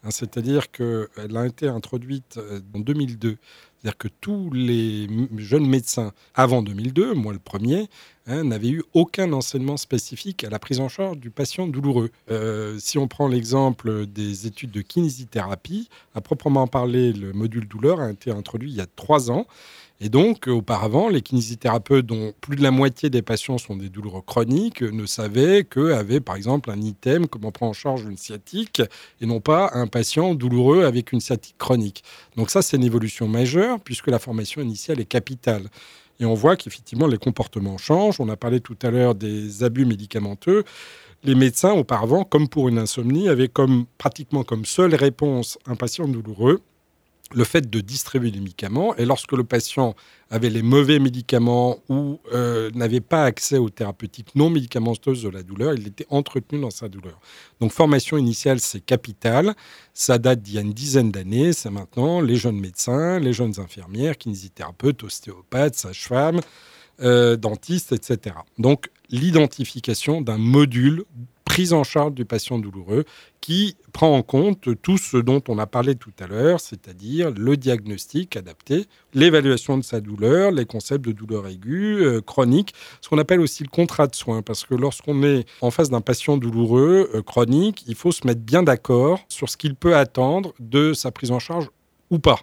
Hein, C'est-à-dire qu'elle a été introduite euh, en 2002. C'est-à-dire que tous les jeunes médecins avant 2002, moi le premier, hein, n'avaient eu aucun enseignement spécifique à la prise en charge du patient douloureux. Euh, si on prend l'exemple des études de kinésithérapie, à proprement parler, le module douleur a été introduit il y a trois ans. Et donc, auparavant, les kinésithérapeutes, dont plus de la moitié des patients sont des douleurs chroniques, ne savaient qu'avait, par exemple, un item, comment prendre en charge une sciatique, et non pas un patient douloureux avec une sciatique chronique. Donc ça, c'est une évolution majeure, puisque la formation initiale est capitale. Et on voit qu'effectivement, les comportements changent. On a parlé tout à l'heure des abus médicamenteux. Les médecins, auparavant, comme pour une insomnie, avaient comme, pratiquement comme seule réponse un patient douloureux le fait de distribuer les médicaments. Et lorsque le patient avait les mauvais médicaments ou euh, n'avait pas accès aux thérapeutiques non médicamenteuses de la douleur, il était entretenu dans sa douleur. Donc formation initiale, c'est capital. Ça date d'il y a une dizaine d'années. C'est maintenant les jeunes médecins, les jeunes infirmières, kinésithérapeutes, ostéopathes, sages-femmes, euh, dentistes, etc. Donc l'identification d'un module prise en charge du patient douloureux qui prend en compte tout ce dont on a parlé tout à l'heure, c'est-à-dire le diagnostic adapté, l'évaluation de sa douleur, les concepts de douleur aiguë, euh, chronique, ce qu'on appelle aussi le contrat de soins, parce que lorsqu'on est en face d'un patient douloureux, euh, chronique, il faut se mettre bien d'accord sur ce qu'il peut attendre de sa prise en charge ou pas.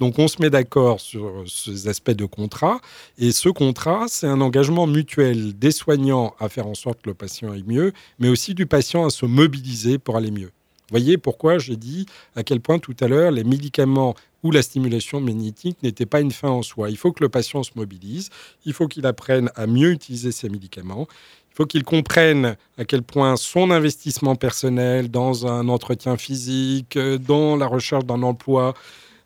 Donc on se met d'accord sur ces aspects de contrat et ce contrat, c'est un engagement mutuel des soignants à faire en sorte que le patient aille mieux, mais aussi du patient à se mobiliser pour aller mieux. Voyez pourquoi j'ai dit à quel point tout à l'heure les médicaments ou la stimulation magnétique n'étaient pas une fin en soi. Il faut que le patient se mobilise, il faut qu'il apprenne à mieux utiliser ses médicaments, il faut qu'il comprenne à quel point son investissement personnel dans un entretien physique, euh, dans la recherche d'un emploi,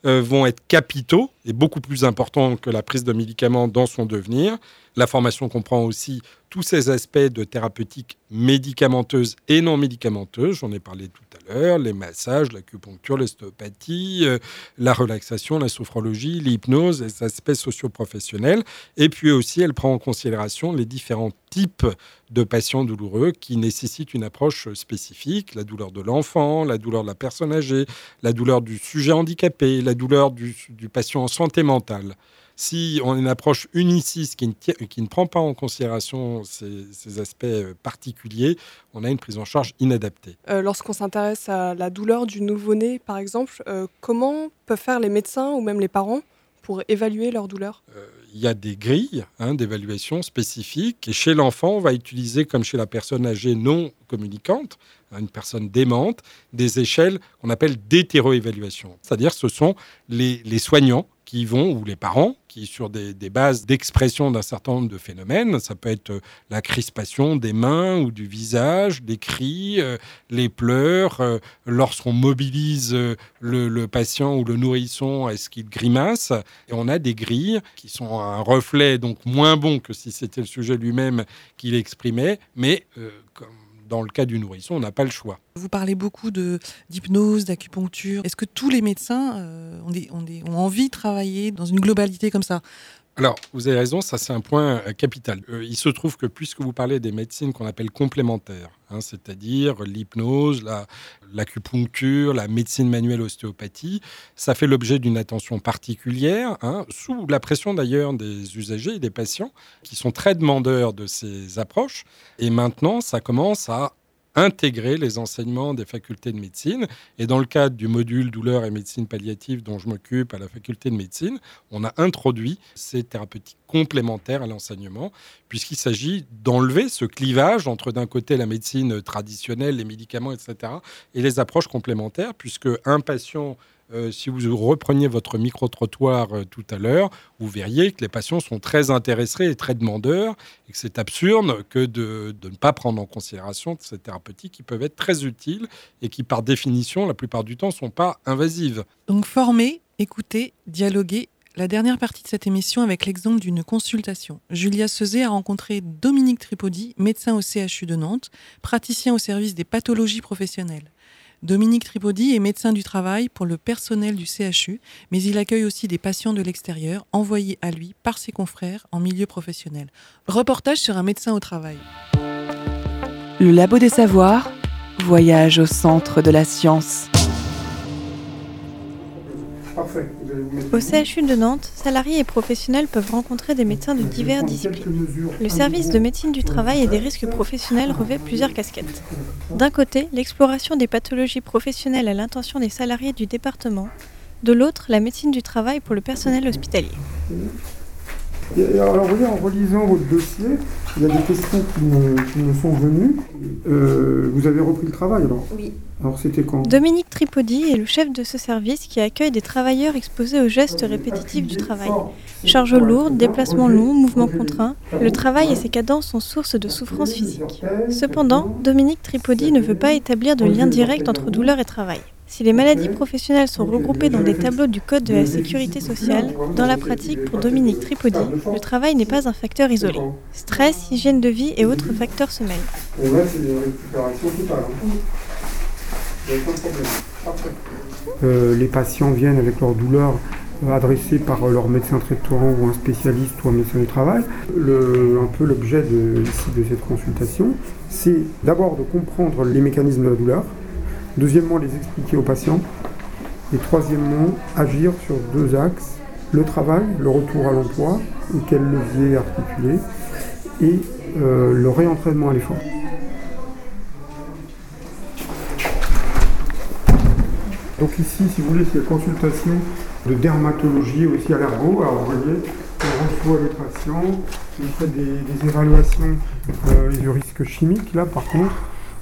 vont être capitaux et beaucoup plus importants que la prise de médicaments dans son devenir. La formation comprend aussi tous ces aspects de thérapeutique médicamenteuse et non médicamenteuse. J'en ai parlé tout à l'heure, les massages, l'acupuncture, l'ostéopathie, euh, la relaxation, la sophrologie, l'hypnose, les aspects socioprofessionnels. Et puis aussi, elle prend en considération les différents types de patients douloureux qui nécessitent une approche spécifique, la douleur de l'enfant, la douleur de la personne âgée, la douleur du sujet handicapé, la douleur du, du patient en santé mentale. Si on a une approche uniciste qui ne, tient- qui ne prend pas en considération ces, ces aspects euh, particuliers, on a une prise en charge inadaptée. Euh, Lorsqu'on s'intéresse à la douleur du nouveau-né, par exemple, euh, comment peuvent faire les médecins ou même les parents pour évaluer leur douleur? Il y a des grilles hein, d'évaluation spécifiques. Et chez l'enfant, on va utiliser, comme chez la personne âgée non communicante, hein, une personne démente, des échelles qu'on appelle d'hétéroévaluation. C'est-à-dire ce sont les, les soignants qui vont, ou les parents, qui sur des, des bases d'expression d'un certain nombre de phénomènes, ça peut être euh, la crispation des mains ou du visage, les cris, euh, les pleurs, euh, lorsqu'on mobilise le, patient ou le nourrisson, est-ce qu'il grimace? Et on a des grilles qui sont un reflet donc moins bon que si c'était le sujet lui-même qui l'exprimait, mais comme dans le cas du nourrisson, on n'a pas le choix. Vous parlez beaucoup d'hypnose, d'acupuncture. Est-ce que tous les médecins euh, ont envie de travailler dans une globalité comme ça? Alors, vous avez raison, ça c'est un point euh, capital. Euh, il se trouve que puisque vous parlez des médecines qu'on appelle complémentaires, hein, c'est-à-dire l'hypnose, la- l'acupuncture, la, médecine manuelle ostéopathie, ça fait l'objet d'une attention particulière, hein, sous la pression d'ailleurs des usagers et des patients, qui sont très demandeurs de ces approches. Et maintenant, ça commence à intégrer les enseignements des facultés de médecine. Et dans le cadre du module douleur et médecine palliative dont je m'occupe à la faculté de médecine, on a introduit ces thérapeutiques complémentaires à l'enseignement, puisqu'il s'agit d'enlever ce clivage entre d'un côté la médecine traditionnelle, les médicaments, etc., et les approches complémentaires, puisque un patient euh, si vous repreniez votre micro-trottoir euh, tout à l'heure, vous verriez que les patients sont très intéressés et très demandeurs et que c'est absurde que de, ne pas prendre en considération ces thérapeutiques qui peuvent être très utiles et qui, par définition, la plupart du temps, ne sont pas invasives. Donc former, écouter, dialoguer la dernière partie de cette émission avec l'exemple d'une consultation. Julia Sezé a rencontré Dominique Tripodi, médecin au CHU de Nantes, praticien au service des pathologies professionnelles. Dominique Tripodi est médecin du travail pour le personnel du CHU, mais il accueille aussi des patients de l'extérieur envoyés à lui par ses confrères en milieu professionnel. Reportage sur un médecin au travail. Le Labo des Savoirs, voyage au centre de la science. Au CHU de Nantes, salariés et professionnels peuvent rencontrer des médecins de diverses disciplines. Le service de médecine du travail et des risques professionnels revêt plusieurs casquettes. D'un côté, l'exploration des pathologies professionnelles à l'intention des salariés du département. De l'autre, la médecine du travail pour le personnel hospitalier. Alors, vous voyez, en relisant votre dossier, il y a des questions qui me, sont venues. Euh, vous avez repris le travail alors Oui. Alors c'était quand Dominique Tripodi est le chef de ce service qui accueille des travailleurs exposés aux gestes répétitifs du travail. Charges lourdes, déplacements longs, mouvements contraints, le travail et ses cadences sont source de souffrance physique. Cependant, Dominique Tripodi ne veut pas établir de lien direct entre douleur et travail. Si les maladies professionnelles sont regroupées dans des tableaux du Code de la sécurité sociale, dans la pratique, pour Dominique Tripodi, le travail n'est pas un facteur isolé. Stress, hygiène de vie et autres facteurs se mêlent. Euh, les patients viennent avec leur douleur euh, adressée par euh, leur médecin traitant ou un spécialiste ou un médecin du travail. un peu l'objet de, de cette consultation, c'est d'abord de comprendre les mécanismes de la douleur, deuxièmement les expliquer aux patients, et troisièmement agir sur deux axes, le travail, le retour à l'emploi, et quel levier articuler, et le réentraînement à l'effort. Donc ici, si vous voulez, c'est la consultation de dermatologie aussi à l'ergot. Alors vous voyez, on reçoit les patients, on fait des, évaluations euh, du risque chimique. Là, par contre,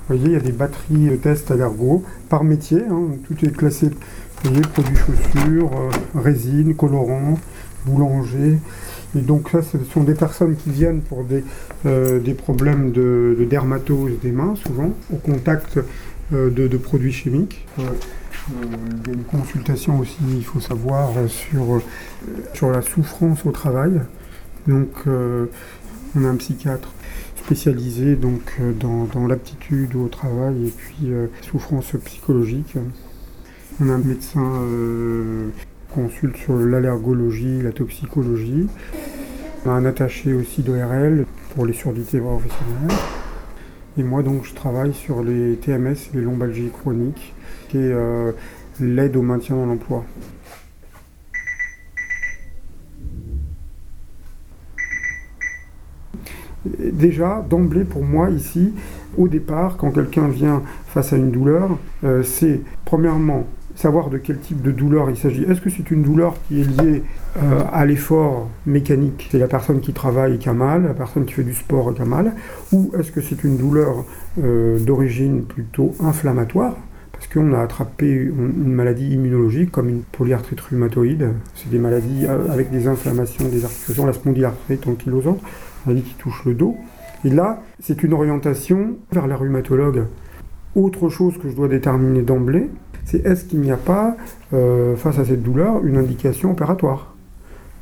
vous voyez, il y a des batteries de tests à l'ergot par métier. Hein. tout est classé, vous voyez, produits chaussures, euh, résine, colorants, boulanger. Et donc ça, ce sont des personnes qui viennent pour des, euh, des problèmes de, dermatose des mains, souvent, au contact de, de, produits chimiques. Euh, il y a une consultation aussi, il faut savoir, sur, sur la souffrance au travail. Donc, euh, on a un psychiatre spécialisé donc, euh, dans, l'aptitude au travail et puis souffrance psychologique. On a un médecin qui consulte sur l'allergologie, la toxicologie. On a un attaché aussi d'ORL pour les surdités professionnelles. Et moi donc je travaille sur les TMS, les lombalgies chroniques qui est euh, l'aide au maintien dans l'emploi. Déjà, d'emblée pour moi ici, au départ, quand quelqu'un vient face à une douleur, euh, c'est premièrement savoir de quel type de douleur il s'agit. Est-ce que c'est une douleur qui est liée euh, à l'effort mécanique C'est la personne qui travaille qui a mal, la personne qui fait du sport qui a mal, ou est-ce que c'est une douleur d'origine plutôt inflammatoire? Parce qu'on a attrapé une maladie immunologique comme une polyarthrite rhumatoïde. C'est des maladies euh, avec des inflammations des articulations, la spondylarthrite ankylosante, qui touche le dos. Et là, c'est une orientation vers la rhumatologue. Autre chose que je dois déterminer d'emblée, c'est est-ce qu'il n'y a pas, euh, face à cette douleur, une indication opératoire?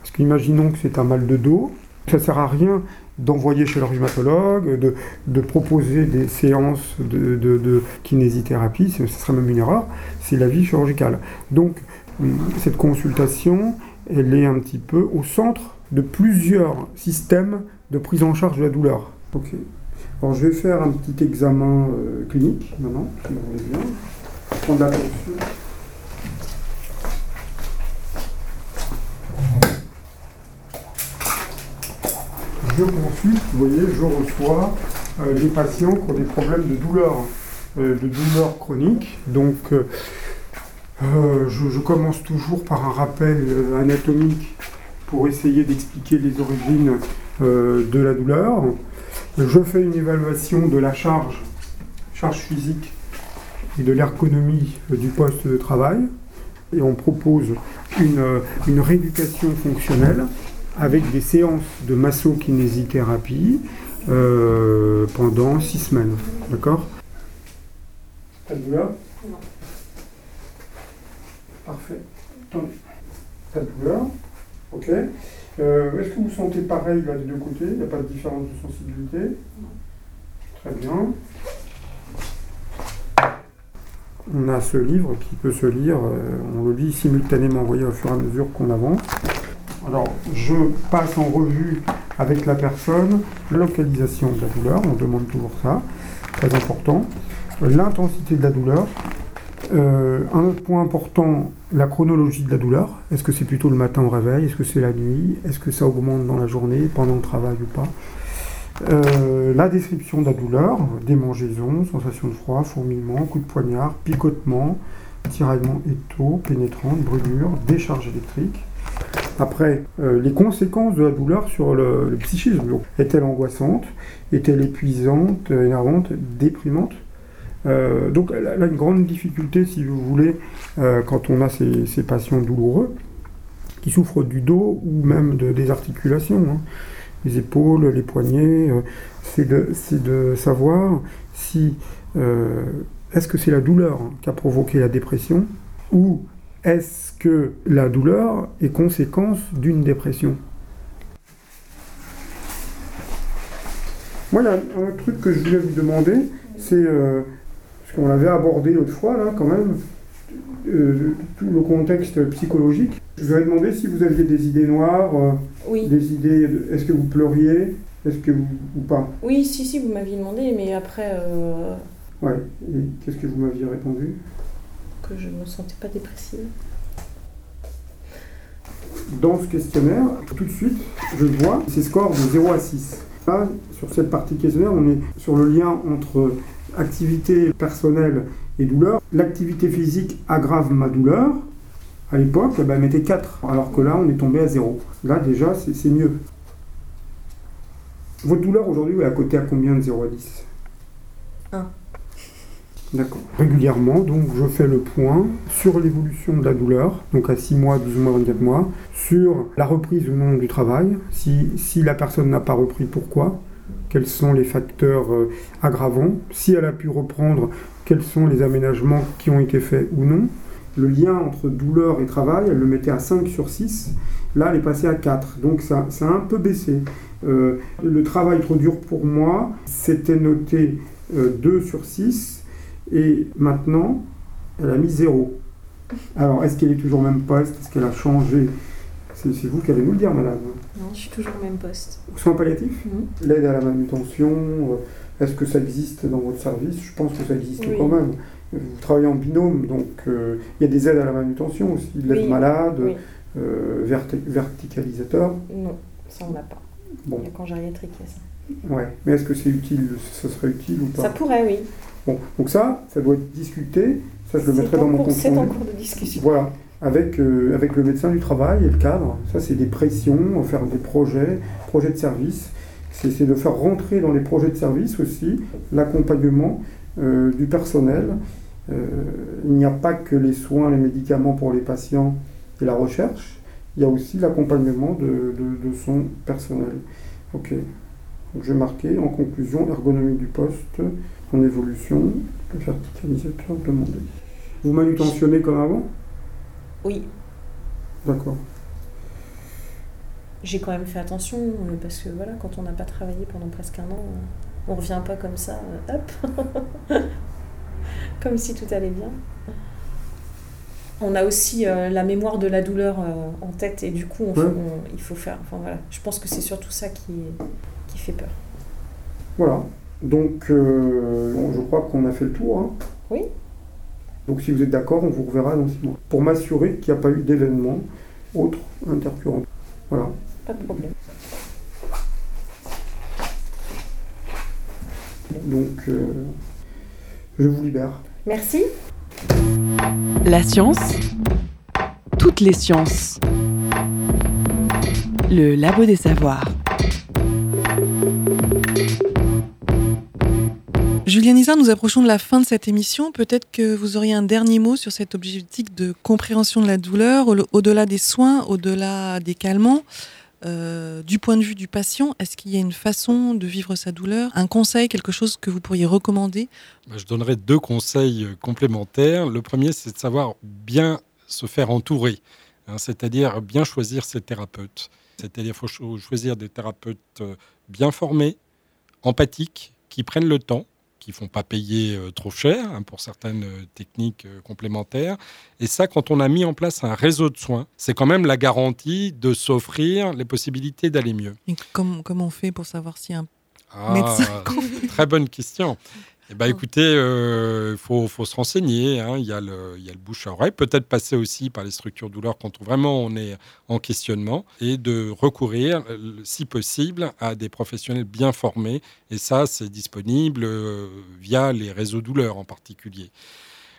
Parce qu'imaginons que c'est un mal de dos, ça ne sert à rien d'envoyer chez le rhumatologue, de, proposer des séances de, kinésithérapie, ce serait même une erreur, c'est la vie chirurgicale. Donc cette consultation, elle est un petit peu au centre de plusieurs systèmes de prise en charge de la douleur. Ok. Alors je vais faire un petit examen euh, clinique maintenant, si vous voulez bien. Je consulte, vous voyez, je reçois euh, les patients qui ont des problèmes de douleur, euh, de douleur chronique. Donc, euh, je, commence toujours par un rappel anatomique pour essayer d'expliquer les origines de la douleur. Je fais une évaluation de la charge, charge physique et de l'ergonomie du poste de travail. Et on propose une, une rééducation fonctionnelle avec des séances de masso-kinésithérapie euh, pendant six semaines. D'accord? Pas de douleur? Non. Parfait. Attendez. Pas de douleur Ok. Euh, Est-ce que vous sentez pareil là des deux côtés? Il n'y a pas de différence de sensibilité? Non. Très bien. On a ce livre qui peut se lire, euh, on le lit simultanément, vous voyez, au fur et à mesure qu'on avance. Alors, je passe en revue avec la personne la localisation de la douleur, on demande toujours ça, très important. L'intensité de la douleur. Euh, un autre point important, la chronologie de la douleur. Est-ce que c'est plutôt le matin au réveil? Est-ce que c'est la nuit? Est-ce que ça augmente dans la journée, pendant le travail ou pas? Euh, la description de la douleur, démangeaison, sensation de froid, fourmillement, coup de poignard, picotement, tiraillement étau, pénétrante, brûlure, décharge électrique. Après, euh, les conséquences de la douleur sur le, psychisme. Est-elle angoissante? Est-elle épuisante, énervante, déprimante? Euh, donc a une grande difficulté, si vous voulez, quand on a ces, patients douloureux, qui souffrent du dos ou même de, des articulations. Hein les épaules, les poignets. Euh, c'est de, savoir si euh, est-ce que c'est la douleur qui a provoqué la dépression ou est-ce que la douleur est conséquence d'une dépression a un, truc que je voulais vous demander, c'est, euh, qu'on l'avait abordé l'autre fois, là, quand même, tout le contexte psychologique. Je vous ai demandé si vous aviez des idées noires, oui. des idées. Est-ce que vous pleuriez Est-ce que vous ou pas? Oui, si, si, vous m'aviez demandé, mais après. Euh... Ouais. Et qu'est-ce que vous m'aviez répondu? Que je ne me sentais pas dépressive. Dans ce questionnaire, tout de suite, je vois ces scores de 0 à 6. Là, sur cette partie questionnaire, on est sur le lien entre activité personnelle et douleur. L'activité physique aggrave ma douleur. À l'époque, eh ben, elle mettait 4, alors que là, on est tombé à 0. Là, déjà, c'est mieux. Votre douleur aujourd'hui est à côté à combien de 0 à 10 1. D'accord. Régulièrement, donc, je fais le point sur l'évolution de la douleur, donc à 6 mois, 12 mois, 24 mois, sur la reprise ou non du travail, si, si la personne n'a pas repris, pourquoi? Quels sont les facteurs euh, aggravants, si elle a pu reprendre, quels sont les aménagements qui ont été faits ou non. Le lien entre douleur et travail, elle le mettait à 5 sur 6, là elle est passée à 4, donc ça, ça a un peu baissé. Euh, le travail trop dur pour moi, c'était noté 2 euh, sur 6, et maintenant, elle a mis 0. Alors, est-ce qu'elle est toujours même poste Est-ce qu'elle a changé? C'est vous qui allez nous le dire, madame. Non, je suis toujours au même poste. Soins palliatifs mmh. L'aide à la manutention, euh, est-ce que ça existe dans votre service? Je pense que ça existe quand même. Vous travaillez en binôme, donc euh, il y a des aides à la manutention aussi, l'aide malade, euh, verticalisateur. Non, ça on n'a pas. Bon. Il y a quand gériatrique, il y a ça. Ouais, mais est-ce que c'est utile? Ça serait utile ou pas? Ça pourrait, oui. Bon, donc ça, ça doit être discuté. Ça, je le mettrai dans mon compte. C'est en cours de discussion. Voilà avec, euh, avec le médecin du travail et le cadre. Ça, c'est des pressions, faire des projets, projets de service. C'est de faire rentrer dans les projets de service aussi l'accompagnement euh, du personnel. Euh, il n'y a pas que les soins, les médicaments pour les patients et la recherche, il y a aussi l'accompagnement de, de, de, son personnel. Ok. Donc j'ai marqué en conclusion l'ergonomie du poste en évolution, le verticalisateur demandé. Vous manutentionnez comme avant? Oui. D'accord. J'ai quand même fait attention euh, parce que voilà, quand on n'a pas travaillé pendant presque un an, euh, on revient pas comme ça, euh, hop, comme si tout allait bien. On a aussi la mémoire de la douleur en tête et du coup, il faut faire. Enfin voilà, je pense que c'est surtout ça qui, qui fait peur. Voilà. Donc, je crois qu'on a fait le tour. Hein. Oui. Donc si vous êtes d'accord, on vous reverra dans six mois. Pour m'assurer qu'il n'y a pas eu d'événement autre intercurrent. Voilà. Pas de problème. Donc, euh, je vous libère. Merci. La science. Toutes les sciences. Le labo des savoirs. Juliane Nizar, nous approchons de la fin de cette émission. Peut-être que vous auriez un dernier mot sur cet objectif de compréhension de la douleur, au-delà des soins, au-delà des calmants. Euh, du point de vue du patient, est-ce qu'il y a une façon de vivre sa douleur Un conseil, quelque chose que vous pourriez recommander? Bah, Je donnerais deux conseils euh, complémentaires. Le premier, c'est de savoir bien se faire entourer, hein, c'est-à-dire bien choisir ses thérapeutes. C'est-à-dire qu'il faut choisir des thérapeutes euh, bien formés, empathiques, qui prennent le temps qui font pas payer euh, trop cher hein, pour certaines euh, techniques euh, complémentaires. Et ça, quand on a mis en place un réseau de soins, c'est quand même la garantie de s'offrir les possibilités d'aller mieux. Et comment, comment on fait pour savoir si un ah, médecin... Très bonne question. Eh ben, écoutez, il euh, faut, faut, se renseigner. Hein. Il, y a le, il y a le bouche à oreille. Peut-être passer aussi par les structures douleur quand vraiment on est en questionnement et de recourir, si possible, à des professionnels bien formés. Et ça, c'est disponible euh, via les réseaux douleurs en particulier.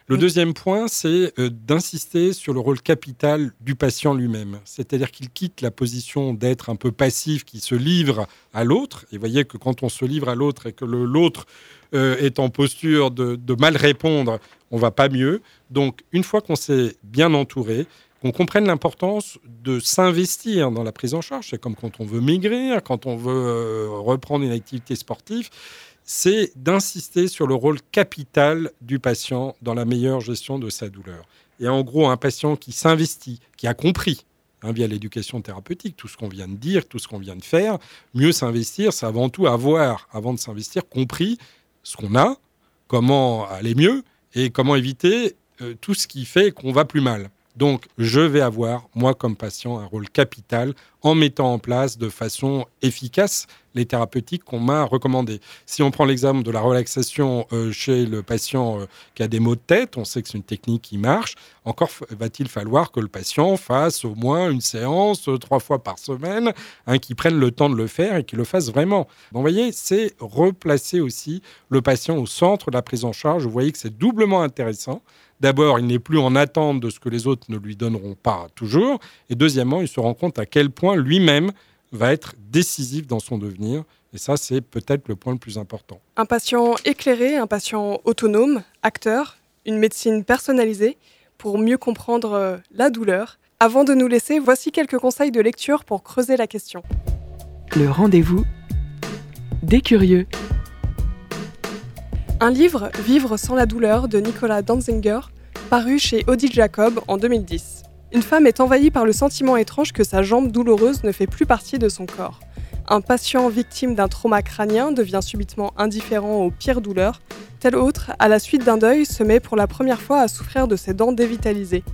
Le deuxième point, c'est d'insister sur le rôle capital du patient lui-même. C'est-à-dire qu'il quitte la position d'être un peu passif, qui se livre à l'autre. Et vous voyez que quand on se livre à l'autre et que l'autre euh, est en posture de, mal répondre, on va pas mieux. Donc, une fois qu'on s'est bien entouré, qu'on comprenne l'importance de s'investir dans la prise en charge, c'est comme quand on veut maigrir, quand on veut euh, reprendre une activité sportive, c'est d'insister sur le rôle capital du patient dans la meilleure gestion de sa douleur. Et en gros, un patient qui s'investit, qui a compris hein, via l'éducation thérapeutique, tout ce qu'on vient de dire, tout ce qu'on vient de faire, mieux s'investir, c'est avant tout avoir, avant de s'investir, compris ce qu'on a, comment aller mieux et comment éviter euh, tout ce qui fait qu'on va plus mal. Donc, je vais avoir, moi comme patient, un rôle capital en mettant en place de façon efficace les thérapeutiques qu'on m'a recommandées. Si on prend l'exemple de la relaxation euh, chez le patient euh, qui a des maux de tête, on sait que c'est une technique qui marche. Encore va-t-il falloir que le patient fasse au moins une séance euh, trois fois par semaine, hein, qu'il prenne le temps de le faire et qu'il le fasse vraiment. Donc, vous voyez, c'est replacer aussi le patient au centre de la prise en charge. Vous voyez que c'est doublement intéressant. D'abord, il n'est plus en attente de ce que les autres ne lui donneront pas toujours. Et deuxièmement, il se rend compte à quel point lui-même va être décisif dans son devenir. Et ça, c'est peut-être le point le plus important. Un patient éclairé, un patient autonome, acteur, une médecine personnalisée pour mieux comprendre euh, la douleur. Avant de nous laisser, voici quelques conseils de lecture pour creuser la question. Le rendez-vous des curieux. Un livre, Vivre sans la douleur, de Nicolas Danzinger, paru chez Odile Jacob en 2010. Une femme est envahie par le sentiment étrange que sa jambe douloureuse ne fait plus partie de son corps. Un patient victime d'un trauma crânien devient subitement indifférent aux pires douleurs. Tel autre, à la suite d'un deuil, se met pour la première fois à souffrir de ses dents dévitalisées.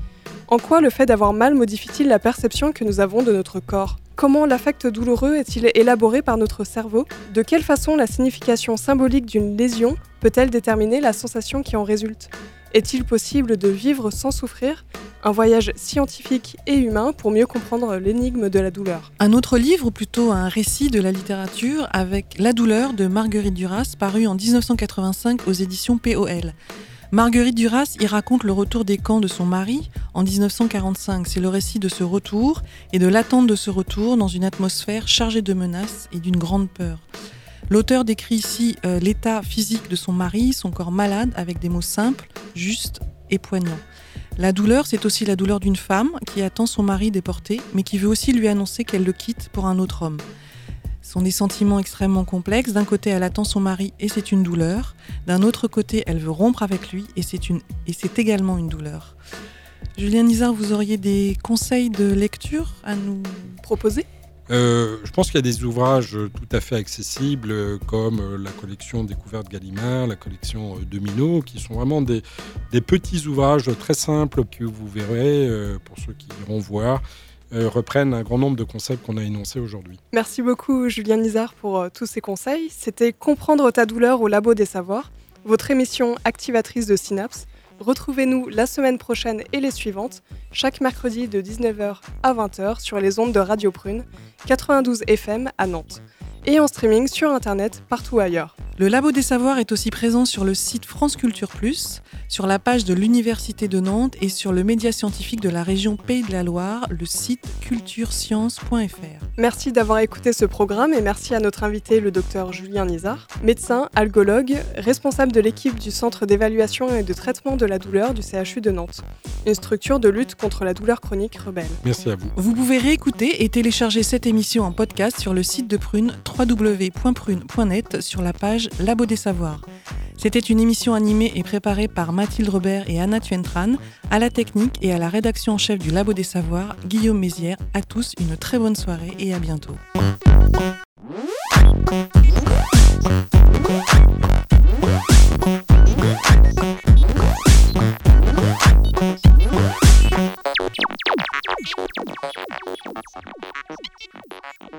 En quoi le fait d'avoir mal modifie-t-il la perception que nous avons de notre corps? Comment l'affect douloureux est-il élaboré par notre cerveau? De quelle façon la signification symbolique d'une lésion peut-elle déterminer la sensation qui en résulte? Est-il possible de vivre sans souffrir? Un voyage scientifique et humain pour mieux comprendre l'énigme de la douleur. Un autre livre, ou plutôt un récit de la littérature, avec La douleur de Marguerite Duras, paru en 1985 aux éditions POL. Marguerite Duras y raconte le retour des camps de son mari en 1945. C'est le récit de ce retour et de l'attente de ce retour dans une atmosphère chargée de menaces et d'une grande peur. L'auteur décrit ici euh, l'état physique de son mari, son corps malade, avec des mots simples, justes et poignants. La douleur, c'est aussi la douleur d'une femme qui attend son mari déporté, mais qui veut aussi lui annoncer qu'elle le quitte pour un autre homme. Sont des sentiments extrêmement complexes. D'un côté, elle attend son mari et c'est une douleur. D'un autre côté, elle veut rompre avec lui et c'est, une... et c'est également une douleur. Julien Nizar, vous auriez des conseils de lecture à nous proposer? Euh, je pense qu'il y a des ouvrages tout à fait accessibles comme euh, la collection Découverte Gallimard, la collection euh, Domino, qui sont vraiment des, petits ouvrages très simples que vous verrez, pour ceux qui iront voir, reprennent un grand nombre de concepts qu'on a énoncés aujourd'hui. Merci beaucoup Julien Nizar pour tous ces conseils. C'était Comprendre ta douleur au Labo des Savoirs, votre émission activatrice de Synapse. Retrouvez-nous la semaine prochaine et les suivantes, chaque mercredi de 19h à 20h sur les ondes de Radio Prune, 92 FM à Nantes. Et en streaming sur Internet partout ailleurs. Le Labo des Savoirs est aussi présent sur le site France Culture Plus, sur la page de l'Université de Nantes et sur le média scientifique de la région Pays de la Loire, le site culturesciences.fr. Merci d'avoir écouté ce programme et merci à notre invité, le docteur Julien Nizar, médecin, algologue, responsable de l'équipe du Centre d'évaluation et de traitement de la douleur du CHU de Nantes, une structure de lutte contre la douleur chronique rebelle. Merci à vous. Vous pouvez réécouter et télécharger cette émission en podcast sur le site de Prune, www.prune.net, sur la page Labo des Savoirs. C'était une émission animée et préparée par Mathilde Robert et Anna Tuentran, à la technique et à la rédaction en chef du Labo des Savoirs, Guillaume Mézières. À tous, une très bonne soirée et à bientôt.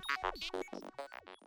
よし!